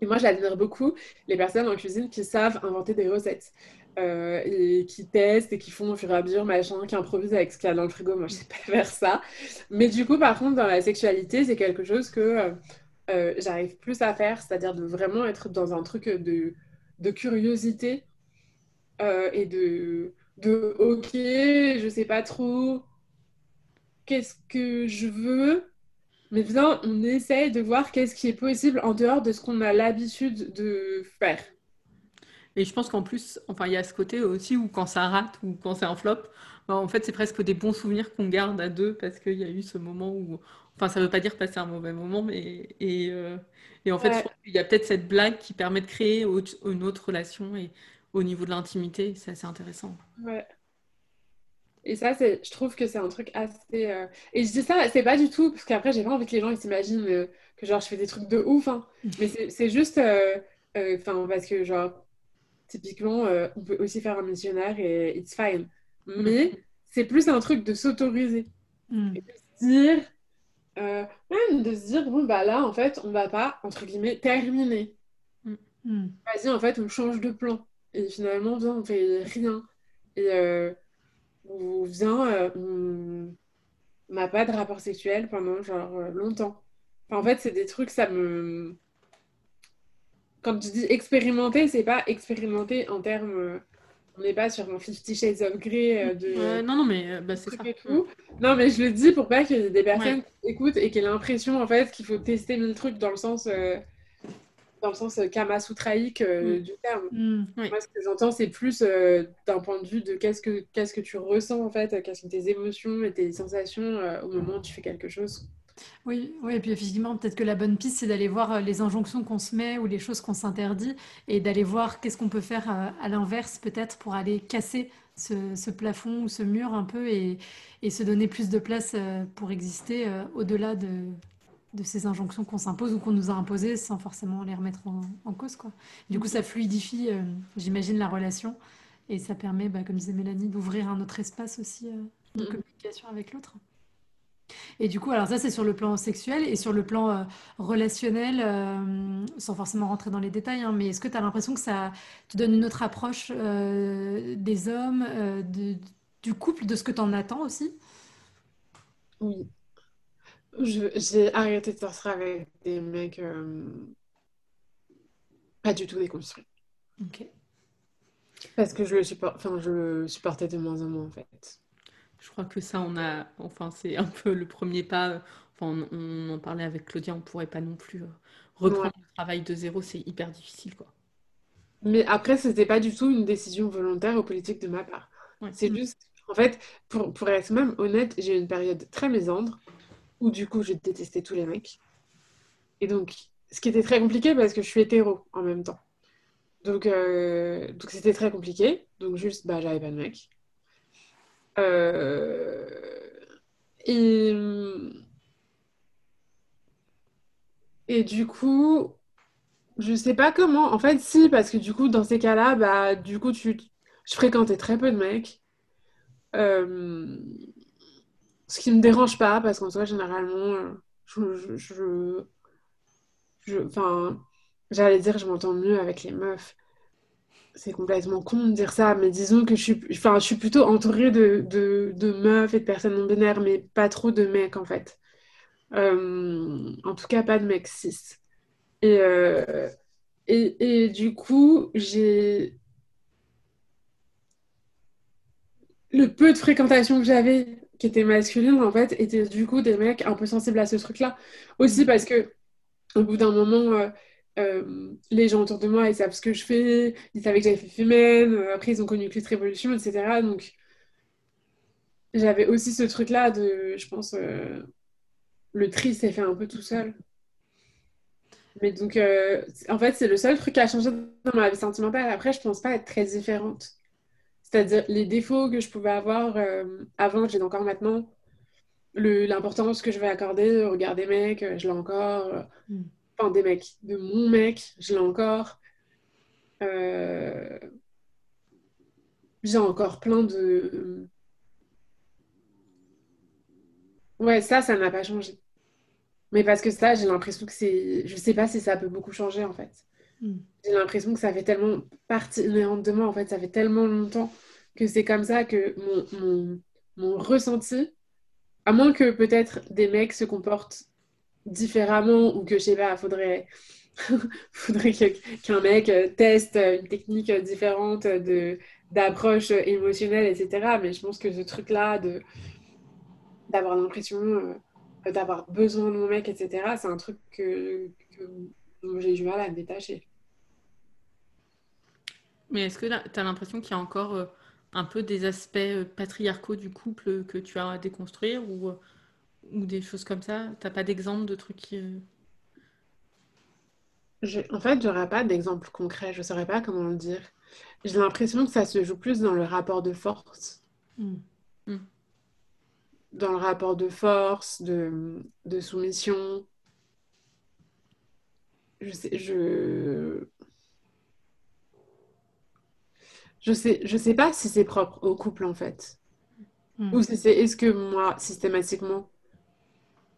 [SPEAKER 4] Et moi, j'admire beaucoup les personnes en cuisine qui savent inventer des recettes. Euh, et qui testent et qui font au fur et à mesure, machin, qui improvisent avec ce qu'il y a dans le frigo. Moi, je sais pas faire ça. Mais du coup, par contre, dans la sexualité, c'est quelque chose que euh, euh, j'arrive plus à faire, c'est-à-dire de vraiment être dans un truc de, de curiosité et de, de OK, je sais pas trop qu'est-ce que je veux. Mais bien, on essaye de voir qu'est-ce qui est possible en dehors de ce qu'on a l'habitude de faire.
[SPEAKER 2] Et je pense qu'en plus, enfin, il y a ce côté aussi où quand ça rate ou quand c'est un flop, bah, en fait, c'est presque des bons souvenirs qu'on garde à deux parce qu'il y a eu ce moment où, enfin, ça veut pas dire passer un mauvais moment, mais et, euh, et en fait, il y a peut-être cette blague qui permet de créer une autre relation et au niveau de l'intimité, c'est assez intéressant.
[SPEAKER 4] Ouais. Et ça, je trouve que c'est un truc assez. Euh, et je dis ça, c'est pas du tout, parce qu'après, j'ai pas envie que les gens s'imaginent euh, que genre je fais des trucs de ouf, hein. mais c'est juste. Enfin, parce que genre, Typiquement, euh, on peut aussi faire un missionnaire et it's fine. Mais c'est plus un truc de s'autoriser. Mm. Et de se dire, euh, même de se dire, bon, bah là, en fait, on va pas, entre guillemets, terminer. Mm. Vas-y, en fait, on change de plan. Et finalement, viens, on fait rien. Et euh, ou viens, euh, on n'a pas de rapport sexuel pendant genre euh, longtemps. Enfin, en fait, c'est des trucs, ça me. Quand tu dis expérimenter, c'est pas expérimenter en termes. euh, on n'est pas sur un Fifty Shades of Grey euh, de.
[SPEAKER 2] Non, non, mais euh, bah, c'est ça.
[SPEAKER 4] trucs et tout. Non, mais je le dis pour pas qu'il y ait des personnes qui écoutent et qui aient l'impression en fait qu'il faut tester mille trucs dans le sens euh, dans le sens Kama Sutraïque euh,
[SPEAKER 2] Mm.
[SPEAKER 4] du terme.
[SPEAKER 2] Oui.
[SPEAKER 4] Moi, ce que j'entends, c'est plus d'un point de vue de qu'est-ce que qu'est-ce que tu ressens en fait, quelles sont tes émotions et tes sensations au moment où tu fais quelque chose.
[SPEAKER 3] Oui, oui, et puis effectivement, peut-être que la bonne piste, c'est d'aller voir euh, les injonctions qu'on se met ou les choses qu'on s'interdit et d'aller voir qu'est-ce qu'on peut faire euh, à l'inverse, peut-être, pour aller casser ce, ce plafond ou ce mur un peu et, et se donner plus de place euh, pour exister au-delà de, de ces injonctions qu'on s'impose ou qu'on nous a imposées sans forcément les remettre en, en cause, quoi. Du coup, ça fluidifie, j'imagine, la relation et ça permet, bah, comme disait Mélanie, d'ouvrir un autre espace aussi de
[SPEAKER 4] Mhm.
[SPEAKER 3] communication avec l'autre. Et du coup, alors ça, c'est sur le plan sexuel et sur le plan euh, relationnel, euh, sans forcément rentrer dans les détails, hein, mais est-ce que tu as l'impression que ça te donne une autre approche euh, des hommes, de- du couple, de ce que tu en attends aussi?
[SPEAKER 4] Oui. J'ai arrêté de sortir avec des mecs pas du tout déconstruits.
[SPEAKER 3] Ok.
[SPEAKER 4] Parce que je le support... je le supportais de moins en moins en fait.
[SPEAKER 2] Je crois que ça, on a, enfin, c'est un peu le premier pas. Enfin, on, on en parlait avec Claudia, on pourrait pas non plus euh, reprendre
[SPEAKER 4] Ouais.
[SPEAKER 2] le travail de zéro, c'est hyper difficile, quoi.
[SPEAKER 4] Mais après, c'était pas du tout une décision volontaire ou politique de ma part.
[SPEAKER 2] Ouais.
[SPEAKER 4] C'est juste, en fait, pour, pour être même honnête, j'ai eu une période très mésandre où du coup, je détestais tous les mecs. Et donc, ce qui était très compliqué parce que je suis hétéro en même temps. Donc, euh, donc c'était très compliqué. Donc, juste, bah, j'avais pas de mec. Euh, et, et du coup, je sais pas comment. En fait, si, parce que du coup, dans ces cas-là, bah, du coup, tu, je fréquentais très peu de mecs. Euh, ce qui me dérange pas, parce qu'en soi, généralement, je, je, je- j'allais dire, je m'entends mieux avec les meufs. C'est complètement con de dire ça, mais disons que je suis, enfin, je suis plutôt entourée de, de, de meufs et de personnes non binaires, mais pas trop de mecs, en fait. Euh, en tout cas, pas de mecs cis. Et, euh, et, et du coup, j'ai le peu de fréquentation que j'avais, qui était masculine, en fait, était du coup des mecs un peu sensibles à ce truc-là. Aussi parce que, au bout d'un moment, euh, euh, les gens autour de moi, ils savent ce que je fais, ils savaient que j'avais fait Femen, euh, après ils ont connu Clit Révolution, etc. Donc, j'avais aussi ce truc-là de, je pense, euh, le tri s'est fait un peu tout seul. Mais donc, en fait, c'est le seul truc qui a changé dans ma vie sentimentale. Après, je pense pas être très différente. C'est-à-dire, les défauts que je pouvais avoir avant, j'ai encore maintenant. L'importance que je vais accorder au regard des mecs, je l'ai encore.
[SPEAKER 3] Mm.
[SPEAKER 4] Enfin, des mecs, de mon mec, je l'ai encore. Euh, J'ai encore plein de... Ouais, ça, ça n'a pas changé. Mais parce que ça, j'ai l'impression que c'est... Je sais pas si ça peut beaucoup changer, en fait.
[SPEAKER 3] Mm.
[SPEAKER 4] J'ai l'impression que ça fait tellement partie inhérente de moi, en fait. Ça fait tellement longtemps que c'est comme ça que mon, mon, mon ressenti, à moins que peut-être des mecs se comportent différemment ou que, je sais pas, faudrait, faudrait qu'un mec euh, teste une technique euh, différente de, d'approche émotionnelle, etc. Mais je pense que ce truc-là de, d'avoir l'impression euh, d'avoir besoin de mon mec, etc., c'est un truc que, j'ai du mal à me détacher.
[SPEAKER 2] Mais est-ce que tu as l'impression qu'il y a encore euh, un peu des aspects euh, patriarcaux du couple que tu as à déconstruire ou, euh, ou des choses comme ça? T'as pas d'exemple de trucs qui...
[SPEAKER 4] Je- en fait, j'aurais pas d'exemple concret, je saurais pas comment le dire. J'ai l'impression que ça se joue plus dans le rapport de force,
[SPEAKER 3] Mm.
[SPEAKER 4] dans le rapport de force, de, de soumission. Je sais, je, je sais, je sais pas si c'est propre au couple en fait.
[SPEAKER 3] Mm.
[SPEAKER 4] Ou si c'est, est-ce que moi, systématiquement,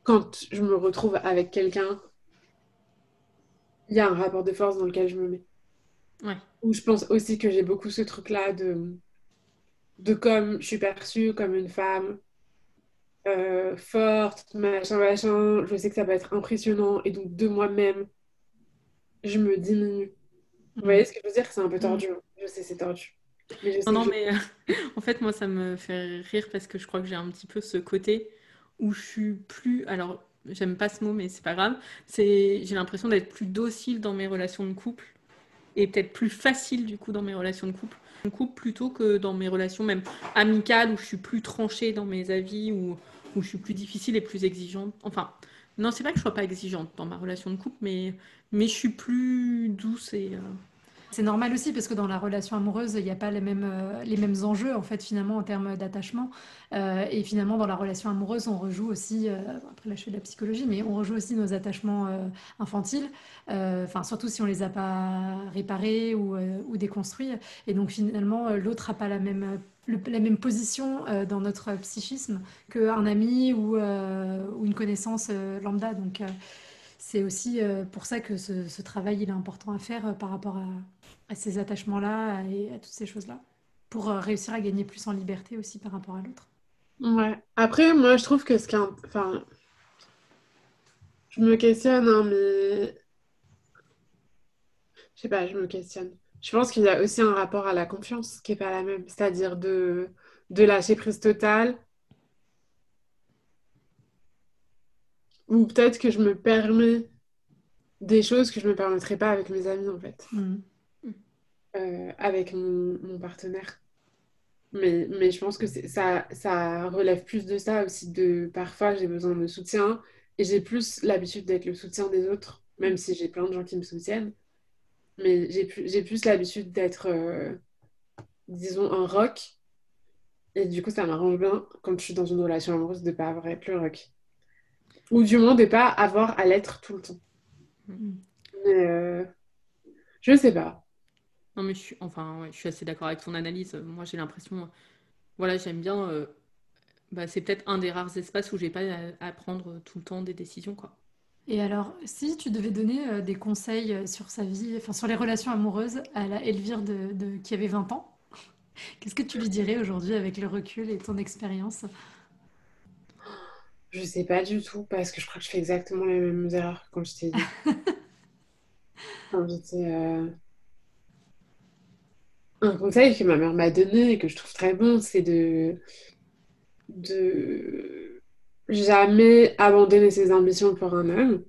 [SPEAKER 4] quand je me retrouve avec quelqu'un, il y a un rapport de force dans lequel je me mets.
[SPEAKER 2] Ouais.
[SPEAKER 4] Où je pense aussi que j'ai beaucoup ce truc-là de, de comme je suis perçue comme une femme euh, forte, machin, machin. Je sais que ça va être impressionnant. Et donc, de moi-même, je me diminue. Vous voyez ce que je veux dire? C'est un peu tordu. hein. Je sais, c'est tordu. Mais je sais
[SPEAKER 2] Non, non,
[SPEAKER 4] je...
[SPEAKER 2] mais euh, en fait, moi, ça me fait rire parce que je crois que j'ai un petit peu ce côté où je suis plus. Alors, j'aime pas ce mot, mais c'est pas grave. J'ai l'impression d'être plus docile dans mes relations de couple et peut-être plus facile du coup dans mes relations de couple. De couple plutôt que dans mes relations même amicales où je suis plus tranchée dans mes avis ou où je suis plus difficile et plus exigeante. Enfin, non, c'est pas que je sois pas exigeante dans ma relation de couple, mais mais je suis plus douce et euh,
[SPEAKER 3] C'est normal aussi parce que dans la relation amoureuse, il n'y a pas les mêmes, euh, les mêmes enjeux en fait finalement en termes d'attachement. Euh, et finalement dans la relation amoureuse, on rejoue aussi, euh, après là je fais de la psychologie, mais on rejoue aussi nos attachements infantiles, enfin surtout si on les a pas réparés ou, ou déconstruits. Et donc finalement l'autre n'a pas la même, la même position dans notre psychisme qu'un ami ou, ou une connaissance lambda. Donc c'est aussi pour ça que ce, ce travail il est important à faire par rapport à, à ces attachements-là et à toutes ces choses-là, pour euh, réussir à gagner plus en liberté aussi par rapport à l'autre.
[SPEAKER 4] Ouais. Après, moi, je trouve que ce qui est... Enfin, je me questionne, hein, mais... Je sais pas, je me questionne. Je pense qu'il y a aussi un rapport à la confiance qui est pas la même. C'est-à-dire de, de lâcher prise totale. Ou peut-être que je me permets des choses que je me permettrais pas avec mes amis, en fait.
[SPEAKER 3] Mm.
[SPEAKER 4] Euh, avec mon, mon partenaire. Mais, mais je pense que ça, ça relève plus de ça aussi, de parfois j'ai besoin de soutien et j'ai plus l'habitude d'être le soutien des autres, même si j'ai plein de gens qui me soutiennent. Mais j'ai plus, l'habitude d'être, euh, disons, un rock. Et du coup, ça m'arrange bien quand je suis dans une relation amoureuse de pas avoir à être le rock. Ou du moins de pas avoir à l'être tout le temps.
[SPEAKER 3] Mm.
[SPEAKER 4] Mais euh, je sais pas.
[SPEAKER 2] Non, mais je suis, enfin, ouais, je suis assez d'accord avec ton analyse. Moi, j'ai l'impression, voilà, j'aime bien. euh, bah, c'est peut-être un des rares espaces où j'ai pas à, à prendre tout le temps des décisions, quoi.
[SPEAKER 3] Et alors, si tu devais donner euh, des conseils euh, sur sa vie, enfin sur les relations amoureuses à la Elvire de, de- qui avait 20 ans, qu'est-ce que tu lui dirais aujourd'hui avec le recul et ton expérience?
[SPEAKER 4] Je sais pas du tout, parce que je crois que je fais exactement les mêmes erreurs que quand j'étais quand j'étais, euh, Un conseil que ma mère m'a donné et que je trouve très bon, c'est de... de jamais abandonner ses ambitions pour un homme.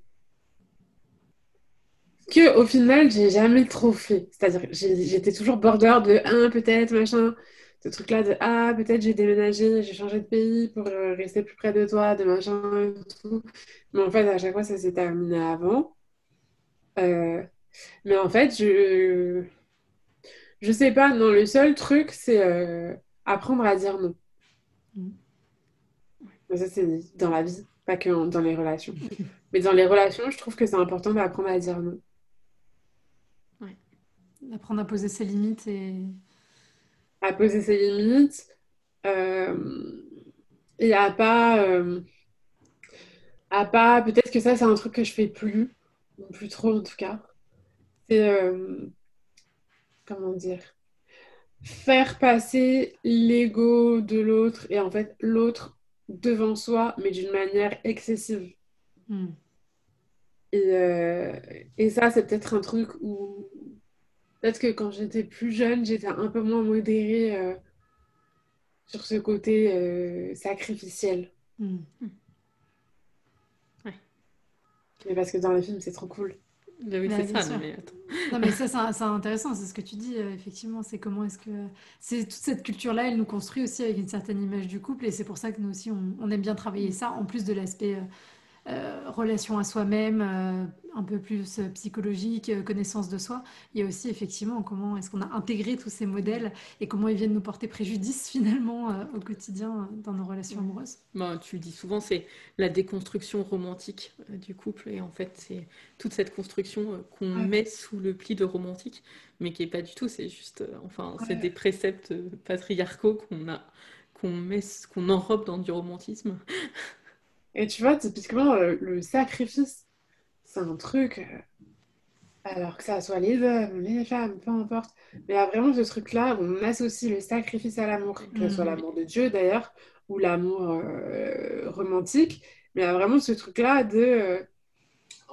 [SPEAKER 4] Que au final, j'ai jamais trop fait. C'est-à-dire j'étais toujours border de un peut-être, machin. Ce truc-là de ah, peut-être j'ai déménagé, j'ai changé de pays pour euh, rester plus près de toi, de machin et tout. Mais en fait, à chaque fois, ça s'est terminé avant. Euh, mais en fait, je je sais pas, non, le seul truc, c'est euh, apprendre à dire non.
[SPEAKER 3] Mm.
[SPEAKER 4] Ça, c'est dans la vie, pas que dans les relations. Mais dans les relations, je trouve que c'est important d'apprendre à dire non.
[SPEAKER 3] D'apprendre à poser ses limites et...
[SPEAKER 4] À poser ses limites euh, et à pas, euh, à pas, peut-être que ça, c'est un truc que je fais plus, ou plus trop en tout cas. C'est, comment dire, faire passer l'ego de l'autre et en fait l'autre devant soi, mais d'une manière excessive.
[SPEAKER 3] Mm.
[SPEAKER 4] Et, euh, et ça, c'est peut-être un truc où, peut-être que quand j'étais plus jeune, j'étais un peu moins modérée euh, sur ce côté euh, sacrificiel.
[SPEAKER 3] Mm.
[SPEAKER 2] Ouais.
[SPEAKER 4] Mais parce que dans les films, c'est trop cool.
[SPEAKER 2] Oui, c'est ça, mais.
[SPEAKER 3] Non, mais ça, c'est intéressant, c'est ce que tu dis, euh, effectivement, c'est comment est-ce que... C'est toute cette culture-là, elle nous construit aussi avec une certaine image du couple, et c'est pour ça que nous aussi, on, on aime bien travailler ça, en plus de l'aspect euh, relation à soi-même, euh, un peu plus euh, psychologique, euh, connaissance de soi. Il y a aussi, effectivement, comment est-ce qu'on a intégré tous ces modèles, et comment ils viennent nous porter préjudice, finalement, euh, au quotidien, euh, dans nos relations amoureuses.
[SPEAKER 2] Bon, tu le dis souvent, c'est la déconstruction romantique euh, du couple. Et en fait, c'est toute cette construction euh, qu'on
[SPEAKER 4] Ouais.
[SPEAKER 2] met sous le pli de romantique, mais qui est pas du tout. C'est juste, euh, enfin, c'est des préceptes euh, patriarcaux qu'on a, qu'on met, qu'on enrobe dans du romantisme.
[SPEAKER 4] Et tu vois, typiquement, euh, le sacrifice, c'est un truc. euh, Alors que ça soit les hommes, les femmes, peu importe. Mais il y a vraiment ce truc-là où on associe le sacrifice à l'amour, que ce soit
[SPEAKER 2] Mhm.
[SPEAKER 4] l'amour de Dieu d'ailleurs, ou l'amour euh, romantique. Mais il y a vraiment ce truc-là de...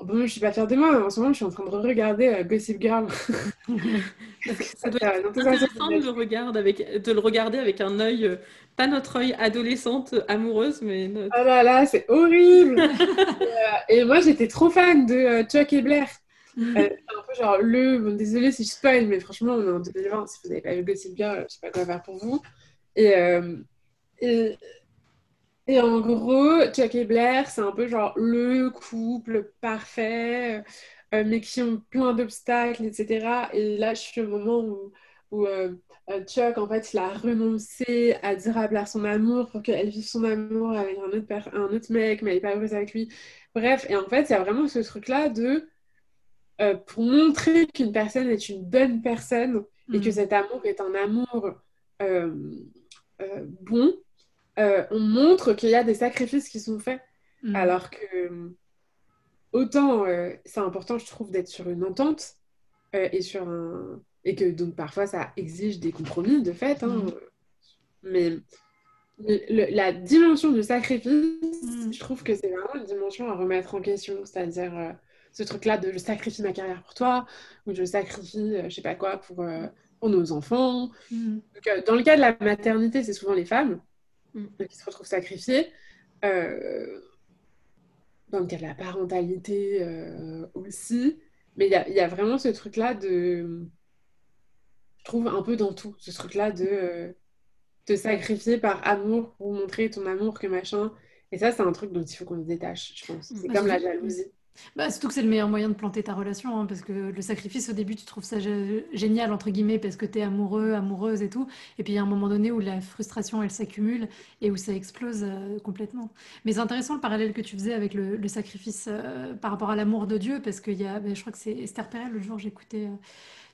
[SPEAKER 4] euh, Bon, je suis pas fière de moi, mais en ce moment, je suis en train de regarder euh, Gossip Girl.
[SPEAKER 2] Ça doit
[SPEAKER 4] Euh,
[SPEAKER 2] être intéressant de le regarder avec, de le regarder avec un œil, euh, pas notre œil adolescente amoureuse, mais notre...
[SPEAKER 4] Oh là là, c'est horrible! et, euh, et moi, j'étais trop fan de euh, Chuck et Blair. Euh, un peu genre le. Bon, désolé si je spoil, mais franchement, on est en 2020. Si vous n'avez pas vu Gossip Girl, je sais pas quoi faire pour vous. Et, euh, et, et en gros, Chuck et Blair, c'est un peu genre le couple parfait, euh, mais qui ont plein d'obstacles, etc. Et là, je suis au moment où, où euh, euh, Chuck, en fait, il a renoncé à dire à Blair son amour pour qu'elle vive son amour avec un autre, per- un autre mec, mais elle n'est pas heureuse avec lui. Bref, et en fait, il y a vraiment ce truc-là de euh, pour montrer qu'une personne est une bonne personne et que
[SPEAKER 2] Mm.
[SPEAKER 4] cet amour est un amour euh, euh, bon, euh, on montre qu'il y a des sacrifices qui sont faits.
[SPEAKER 2] Mm.
[SPEAKER 4] Alors que euh, autant euh, c'est important, je trouve, d'être sur une entente euh, et sur un et que donc parfois ça exige des compromis de fait, hein,
[SPEAKER 2] Mm.
[SPEAKER 4] mais le- la dimension du sacrifice,
[SPEAKER 2] Mm.
[SPEAKER 4] je trouve que c'est vraiment une dimension à remettre en question, c'est-à-dire ce truc-là de je sacrifie ma carrière pour toi, ou je sacrifie, je sais pas quoi, pour, pour nos enfants. Donc, dans le cas de la maternité, c'est souvent les femmes
[SPEAKER 2] Mm.
[SPEAKER 4] qui se retrouvent sacrifiées. Euh, dans le cas de la parentalité euh, aussi. Mais il y a, il y a vraiment ce truc-là de... Je trouve un peu dans tout, ce truc-là de euh, te sacrifier par amour pour montrer ton amour que machin. Et ça, c'est un truc dont il faut qu'on se détache, je pense. C'est
[SPEAKER 3] Bah,
[SPEAKER 4] comme la jalousie.
[SPEAKER 3] Bah, surtout que c'est le meilleur moyen de planter ta relation, hein, parce que le sacrifice, au début, tu trouves ça gé- génial, entre guillemets, parce que tu es amoureux, amoureuse et tout. Et puis, il y a un moment donné où la frustration, elle s'accumule et où ça explose euh, complètement. Mais c'est intéressant le parallèle que tu faisais avec le, sacrifice euh, par rapport à l'amour de Dieu, parce qu'il y a, bah, je crois que c'est Esther Perel, le jour, j'écoutais euh,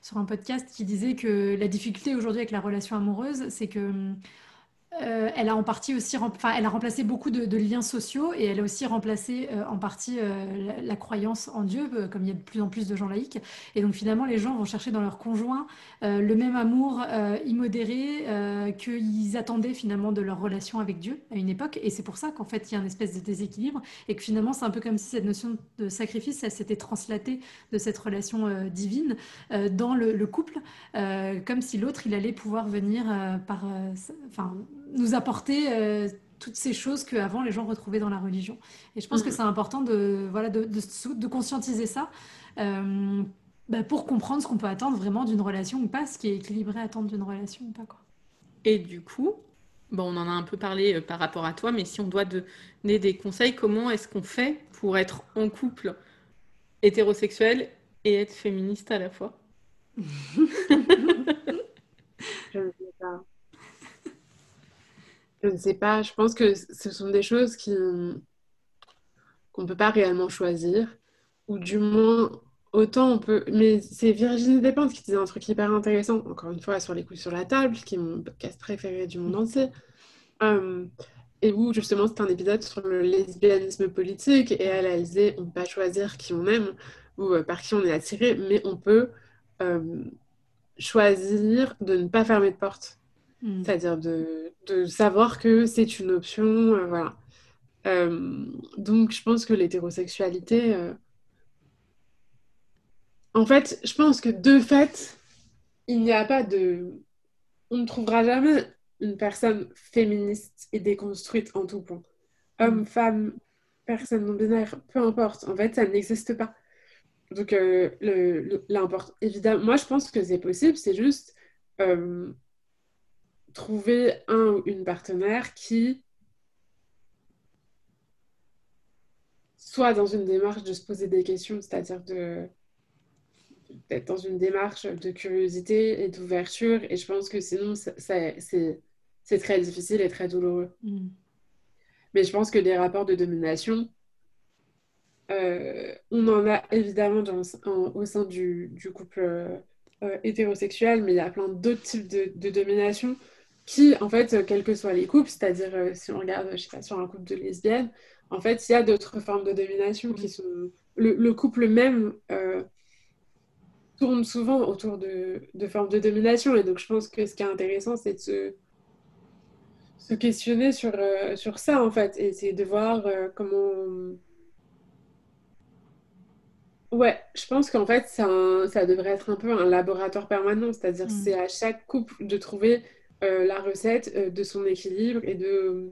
[SPEAKER 3] sur un podcast qui disait que la difficulté aujourd'hui avec la relation amoureuse, c'est que hum, euh, elle a en partie aussi, enfin, elle a remplacé beaucoup de, liens sociaux et elle a aussi remplacé euh, en partie euh, la, croyance en Dieu, comme il y a de plus en plus de gens laïcs. Et donc finalement, les gens vont chercher dans leur conjoint le même amour immodéré qu'ils attendaient finalement de leur relation avec Dieu à une époque. Et c'est pour ça qu'en fait, il y a un espèce de déséquilibre et que finalement, c'est un peu comme si cette notion de sacrifice, s'était translatée de cette relation divine dans le, le couple, comme si l'autre, il allait pouvoir venir par, enfin, nous apporter euh, toutes ces choses qu'avant les gens retrouvaient dans la religion. Et je pense que
[SPEAKER 4] Mhm.
[SPEAKER 3] c'est important de, voilà, de, de conscientiser ça euh, bah, pour comprendre ce qu'on peut attendre vraiment d'une relation ou pas, ce qui est équilibré à attendre d'une relation ou pas. Quoi.
[SPEAKER 2] Et du coup, bon, on en a un peu parlé euh, par rapport à toi, mais si on doit donner des conseils, comment est-ce qu'on fait pour être en couple hétérosexuel et être féministe à la fois?
[SPEAKER 4] Je ne sais pas. Je ne sais pas. Je pense que ce sont des choses qui qu'on ne peut pas réellement choisir. Ou du moins, autant on peut. Mais c'est Virginie Despentes qui disait un truc hyper intéressant, encore une fois, sur les coups sur la table, qui est mon podcast préféré du monde entier. Euh, et où justement c'est un épisode sur le lesbianisme politique et elle, elle disait on ne peut pas choisir qui on aime ou euh, par qui on est attiré, mais on peut euh, choisir de ne pas fermer de porte.
[SPEAKER 3] Mm.
[SPEAKER 4] C'est-à-dire de, de savoir que c'est une option, euh, voilà. Euh, donc je pense que l'hétérosexualité, euh, en fait, je pense que de fait, il n'y a pas de... On ne trouvera jamais une personne féministe et déconstruite en tout point. Homme, femme, personne non binaire, peu importe. En fait, ça n'existe pas. Donc, euh, le, le- l'import- évidemment, moi, je pense que c'est possible. C'est juste trouver un ou une partenaire qui soit dans une démarche de se poser des questions, c'est-à-dire de d'être dans une démarche de curiosité et d'ouverture. Et je pense que sinon, c'est très difficile et très douloureux.
[SPEAKER 3] Mm.
[SPEAKER 4] Mais je pense que des rapports de domination, euh, on en a évidemment dans- en- au sein du, du couple euh, euh, hétérosexuel, mais il y a plein d'autres types de, de domination qui, en fait, euh, quels que soient les couples, c'est-à-dire euh, si on regarde, je sais pas, sur un couple de lesbiennes, en fait, il y a d'autres formes de domination qui sont... Le, le couple même, euh, tourne souvent autour de, de formes de domination. Et donc, je pense que ce qui est intéressant, c'est de se, se questionner sur, euh, sur ça, en fait, et c'est de voir comment. Ouais, je pense qu'en fait, ça, ça devrait être un peu un laboratoire permanent, c'est-à-dire
[SPEAKER 3] Mm.
[SPEAKER 4] c'est à chaque couple de trouver la recette euh, de son équilibre et de,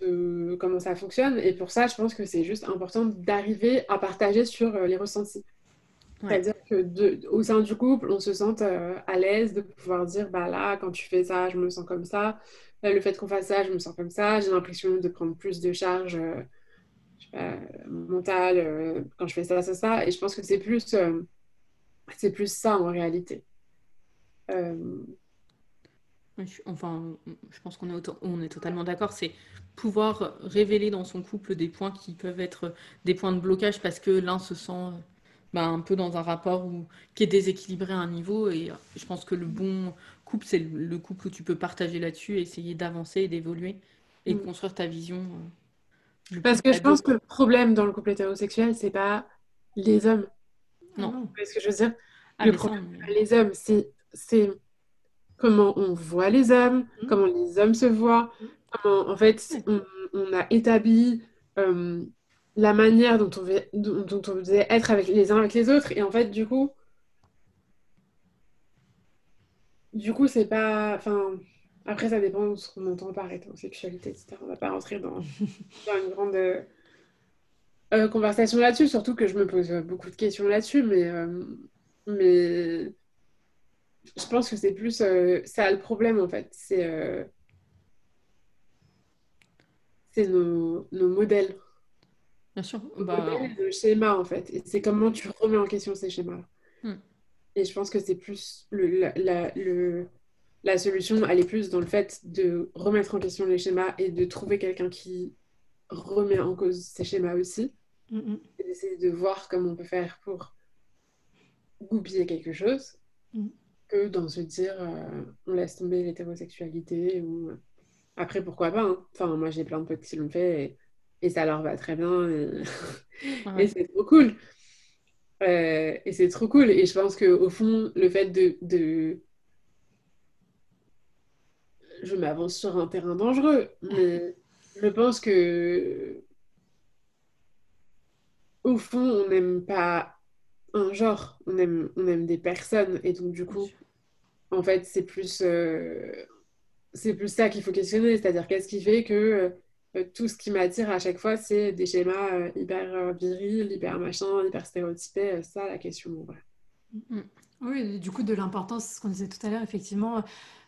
[SPEAKER 4] de comment ça fonctionne. Et pour ça, je pense que c'est juste important d'arriver à partager sur euh, les ressentis.
[SPEAKER 2] Ouais.
[SPEAKER 4] C'est-à-dire que de- au sein du couple, on se sente euh, à l'aise de pouvoir dire, bah là, quand tu fais ça, je me sens comme ça. Là, le fait qu'on fasse ça, je me sens comme ça. J'ai l'impression de prendre plus de charge euh, mentale euh, quand je fais ça, ça, ça. Et je pense que c'est plus, euh, c'est plus ça en réalité. Euh,
[SPEAKER 2] Enfin, je pense qu'on est, auto- on est totalement d'accord. C'est pouvoir révéler dans son couple des points qui peuvent être des points de blocage parce que l'un se sent euh, bah, un peu dans un rapport où, qui est déséquilibré à un niveau. Et euh, je pense que le bon couple, c'est le, le couple où tu peux partager là-dessus, essayer d'avancer et d'évoluer et
[SPEAKER 4] Mm.
[SPEAKER 2] construire ta vision.
[SPEAKER 4] Parce que je pense que le problème dans le couple hétérosexuel, c'est pas les hommes.
[SPEAKER 2] Non.
[SPEAKER 4] Vous voyez ce que je veux dire?
[SPEAKER 2] Ah,
[SPEAKER 4] Le
[SPEAKER 2] ça,
[SPEAKER 4] problème, les hommes, c'est c'est comment on voit les hommes,
[SPEAKER 3] Mm.
[SPEAKER 4] comment les hommes se voient, comment en fait on, on a établi euh, la manière dont on, veut- dont, on devait être avec les uns avec les autres. Et en fait, du coup, du coup, c'est pas. Enfin, après, ça dépend de ce qu'on entend par hétérosexualité, etc. On va pas rentrer dans, dans une grande euh, conversation là-dessus, surtout que je me pose beaucoup de questions là-dessus, mais, euh, mais je pense que c'est plus euh, ça le problème en fait. C'est euh, c'est nos, nos modèles,
[SPEAKER 2] Bien sûr.
[SPEAKER 4] nos
[SPEAKER 2] Bah,
[SPEAKER 4] modèles et nos schémas en fait. Et c'est comment tu remets en question ces schémas-là.
[SPEAKER 2] Hmm.
[SPEAKER 4] Et je pense que c'est plus le, la, la, le- la solution, elle est plus dans le fait de remettre en question les schémas et de trouver quelqu'un qui remet en cause ces schémas aussi.
[SPEAKER 3] Mm, mm.
[SPEAKER 4] et d'essayer de voir comment on peut faire pour goupiller quelque chose
[SPEAKER 3] Mm.
[SPEAKER 4] Que dans se dire euh, on laisse tomber l'hétérosexualité ou après pourquoi pas hein. enfin moi j'ai plein de potes qui l'ont fait et, et ça leur va très bien et,
[SPEAKER 2] ouais.
[SPEAKER 4] et c'est trop cool Euh, et c'est trop cool et je pense que au fond le fait de, de... je m'avance sur un terrain dangereux mais je pense que au fond, on n'aime pas un genre, on aime, on aime des personnes. Et donc, du coup, en fait, c'est plus, euh, c'est plus ça qu'il faut questionner. C'est-à-dire, qu'est-ce qui fait que euh, tout ce qui m'attire à chaque fois, c'est des schémas euh, hyper virils, hyper machin, hyper stéréotypés? Ça, la question, voilà.
[SPEAKER 2] Mm.
[SPEAKER 3] Oui, du coup, de l'importance, ce qu'on disait tout à l'heure, effectivement,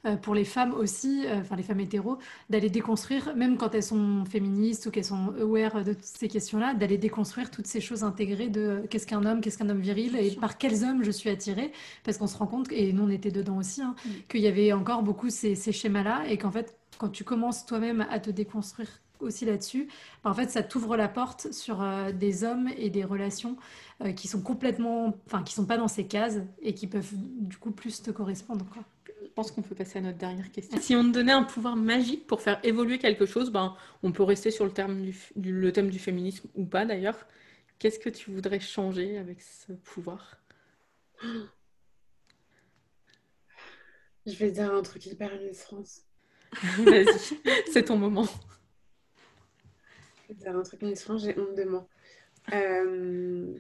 [SPEAKER 3] euh, pour les femmes aussi, euh, enfin les femmes hétéros, d'aller déconstruire, même quand elles sont féministes ou qu'elles sont aware de toutes ces questions-là, d'aller déconstruire toutes ces choses intégrées de euh, qu'est-ce qu'un homme, qu'est-ce qu'un homme viril et par quels hommes je suis attirée, parce qu'on se rend compte, et nous on était dedans aussi, hein,
[SPEAKER 2] Mm.
[SPEAKER 3] qu'il y avait encore beaucoup ces, ces schémas-là et qu'en fait, quand tu commences toi-même à te déconstruire aussi là-dessus, bah, en fait, ça t'ouvre la porte sur euh, des hommes et des relations euh, qui sont complètement, enfin, qui sont pas dans ces cases et qui peuvent du coup plus te correspondre, quoi.
[SPEAKER 2] Je pense qu'on peut passer à notre dernière question. Si on te donnait un pouvoir magique pour faire évoluer quelque chose, ben, on peut rester sur le, terme du, f- du- le thème du féminisme ou pas d'ailleurs. Qu'est-ce que tu voudrais changer avec ce pouvoir?
[SPEAKER 4] Je vais dire un truc hyper Miss France.
[SPEAKER 2] Vas-y, c'est ton moment.
[SPEAKER 4] Dire un truc France, j'ai honte de moi. Euh,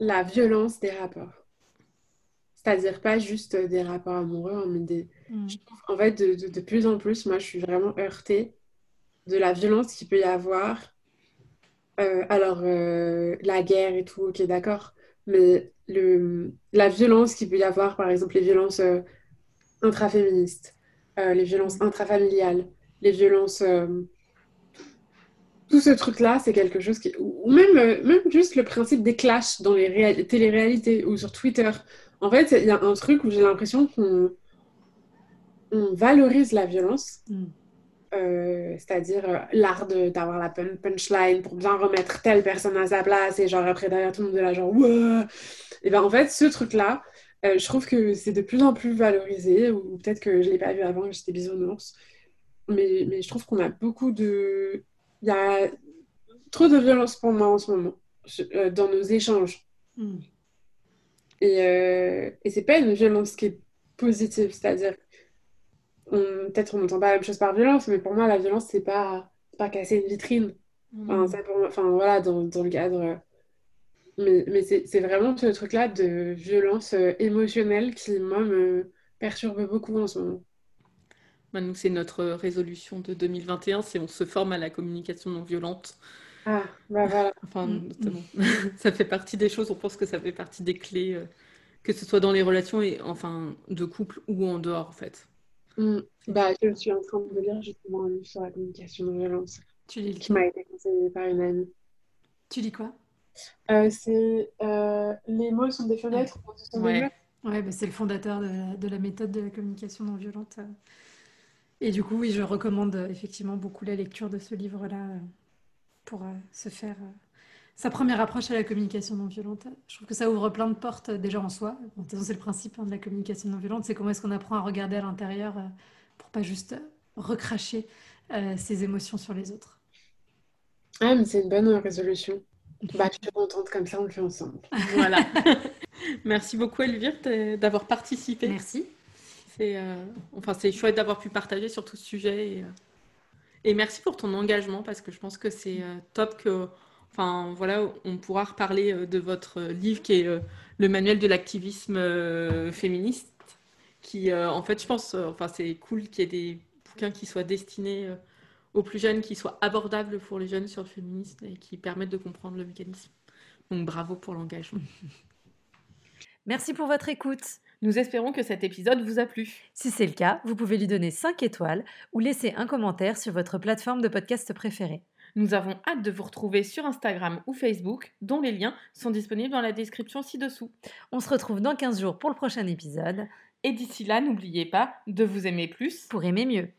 [SPEAKER 4] la violence des rapports. C'est-à-dire pas juste des rapports amoureux, hein, mais des,
[SPEAKER 3] Mm.
[SPEAKER 4] Je trouve, en fait, de, de- de plus en plus, moi, je suis vraiment heurtée de la violence qu'il peut y avoir. Euh, alors, euh, la guerre et tout, ok, d'accord. Mais le, la violence qu'il peut y avoir, par exemple, les violences euh, intraféministes, les violences intrafamiliales, les violences... tout ce truc-là, c'est quelque chose qui... Ou même, euh, même juste le principe des clashs dans les réal- téléréalités ou sur Twitter. En fait, il y a un truc où j'ai l'impression qu'on on valorise la violence,
[SPEAKER 3] Mm.
[SPEAKER 4] euh, c'est-à-dire euh, l'art de- d'avoir la pun- punchline pour bien remettre telle personne à sa place et genre après derrière tout le monde est là genre. Et ben en fait ce truc-là, euh, je trouve que c'est de plus en plus valorisé ou peut-être que je l'ai pas vu avant que j'étais bisounours, mais, mais je trouve qu'on a beaucoup de, il y a trop de violence pour moi en ce moment je- euh, dans nos échanges
[SPEAKER 3] Mm.
[SPEAKER 4] Et, euh, et c'est pas une violence qui est positive, c'est-à-dire, peut-être on n'entend pas la même chose par violence, mais pour moi, la violence, c'est pas, pas casser une vitrine. Enfin,
[SPEAKER 2] Mm.
[SPEAKER 4] ça pour moi- enfin, voilà, dans, dans le cadre. euh, Mais, c'est vraiment ce truc-là de violence euh, émotionnelle qui, moi, me perturbe beaucoup en ce moment.
[SPEAKER 2] Bah, nous, c'est notre résolution de 2021, c'est on se forme à la communication non violente.
[SPEAKER 4] Ah, bah voilà.
[SPEAKER 2] Enfin,
[SPEAKER 3] Mm.
[SPEAKER 2] notamment. Ça fait partie des choses, on pense que ça fait partie des clés, euh, que ce soit dans les relations et enfin de couple ou en dehors, en fait.
[SPEAKER 4] Mm. Bah, je suis en train de lire justement un livre sur la communication non violence
[SPEAKER 3] Tu lis
[SPEAKER 4] qui m'a été conseillé par une amie.
[SPEAKER 3] Tu lis quoi?
[SPEAKER 4] Euh, c'est euh, Les mots sont des fenêtres, ce sont des
[SPEAKER 2] Ouais.
[SPEAKER 3] Ouais, bah, c'est le fondateur de la, de la méthode de la communication non violente. Et du coup, oui, je recommande euh, effectivement beaucoup la lecture de ce livre-là euh, pour euh, se faire sa première approche à la communication non violente. Je trouve que ça ouvre plein de portes déjà en soi. Bon, de toute façon, c'est le principe hein, de la communication non violente, c'est comment est-ce qu'on apprend à regarder à l'intérieur pour pas juste recracher ses émotions sur les autres.
[SPEAKER 4] Ah, mais c'est une bonne résolution. Bah, je suis contente, comme ça on le fait ensemble.
[SPEAKER 2] Voilà. Merci beaucoup, Elvire, d'avoir participé.
[SPEAKER 3] Merci.
[SPEAKER 2] C'est euh, enfin, c'est chouette d'avoir pu partager sur tout ce sujet. Et, euh, merci pour ton engagement parce que je pense que c'est euh, top que, enfin, voilà, on pourra reparler de votre livre qui est le manuel de l'activisme féministe. Qui, en fait, je pense, enfin, c'est cool qu'il y ait des bouquins qui soient destinés aux plus jeunes, qui soient abordables pour les jeunes sur le féminisme et qui permettent de comprendre le mécanisme. Donc, bravo pour l'engagement.
[SPEAKER 3] Merci pour votre écoute.
[SPEAKER 2] Nous espérons que cet épisode vous a plu.
[SPEAKER 3] Si c'est le cas, vous pouvez lui donner 5 étoiles ou laisser un commentaire sur votre plateforme de podcast préférée.
[SPEAKER 2] Nous avons hâte de vous retrouver sur Instagram ou Facebook, dont les liens sont disponibles dans la description ci-dessous.
[SPEAKER 3] On se retrouve dans 15 jours pour le prochain épisode
[SPEAKER 2] Et d'ici là, n'oubliez pas de vous aimer plus
[SPEAKER 3] pour aimer mieux.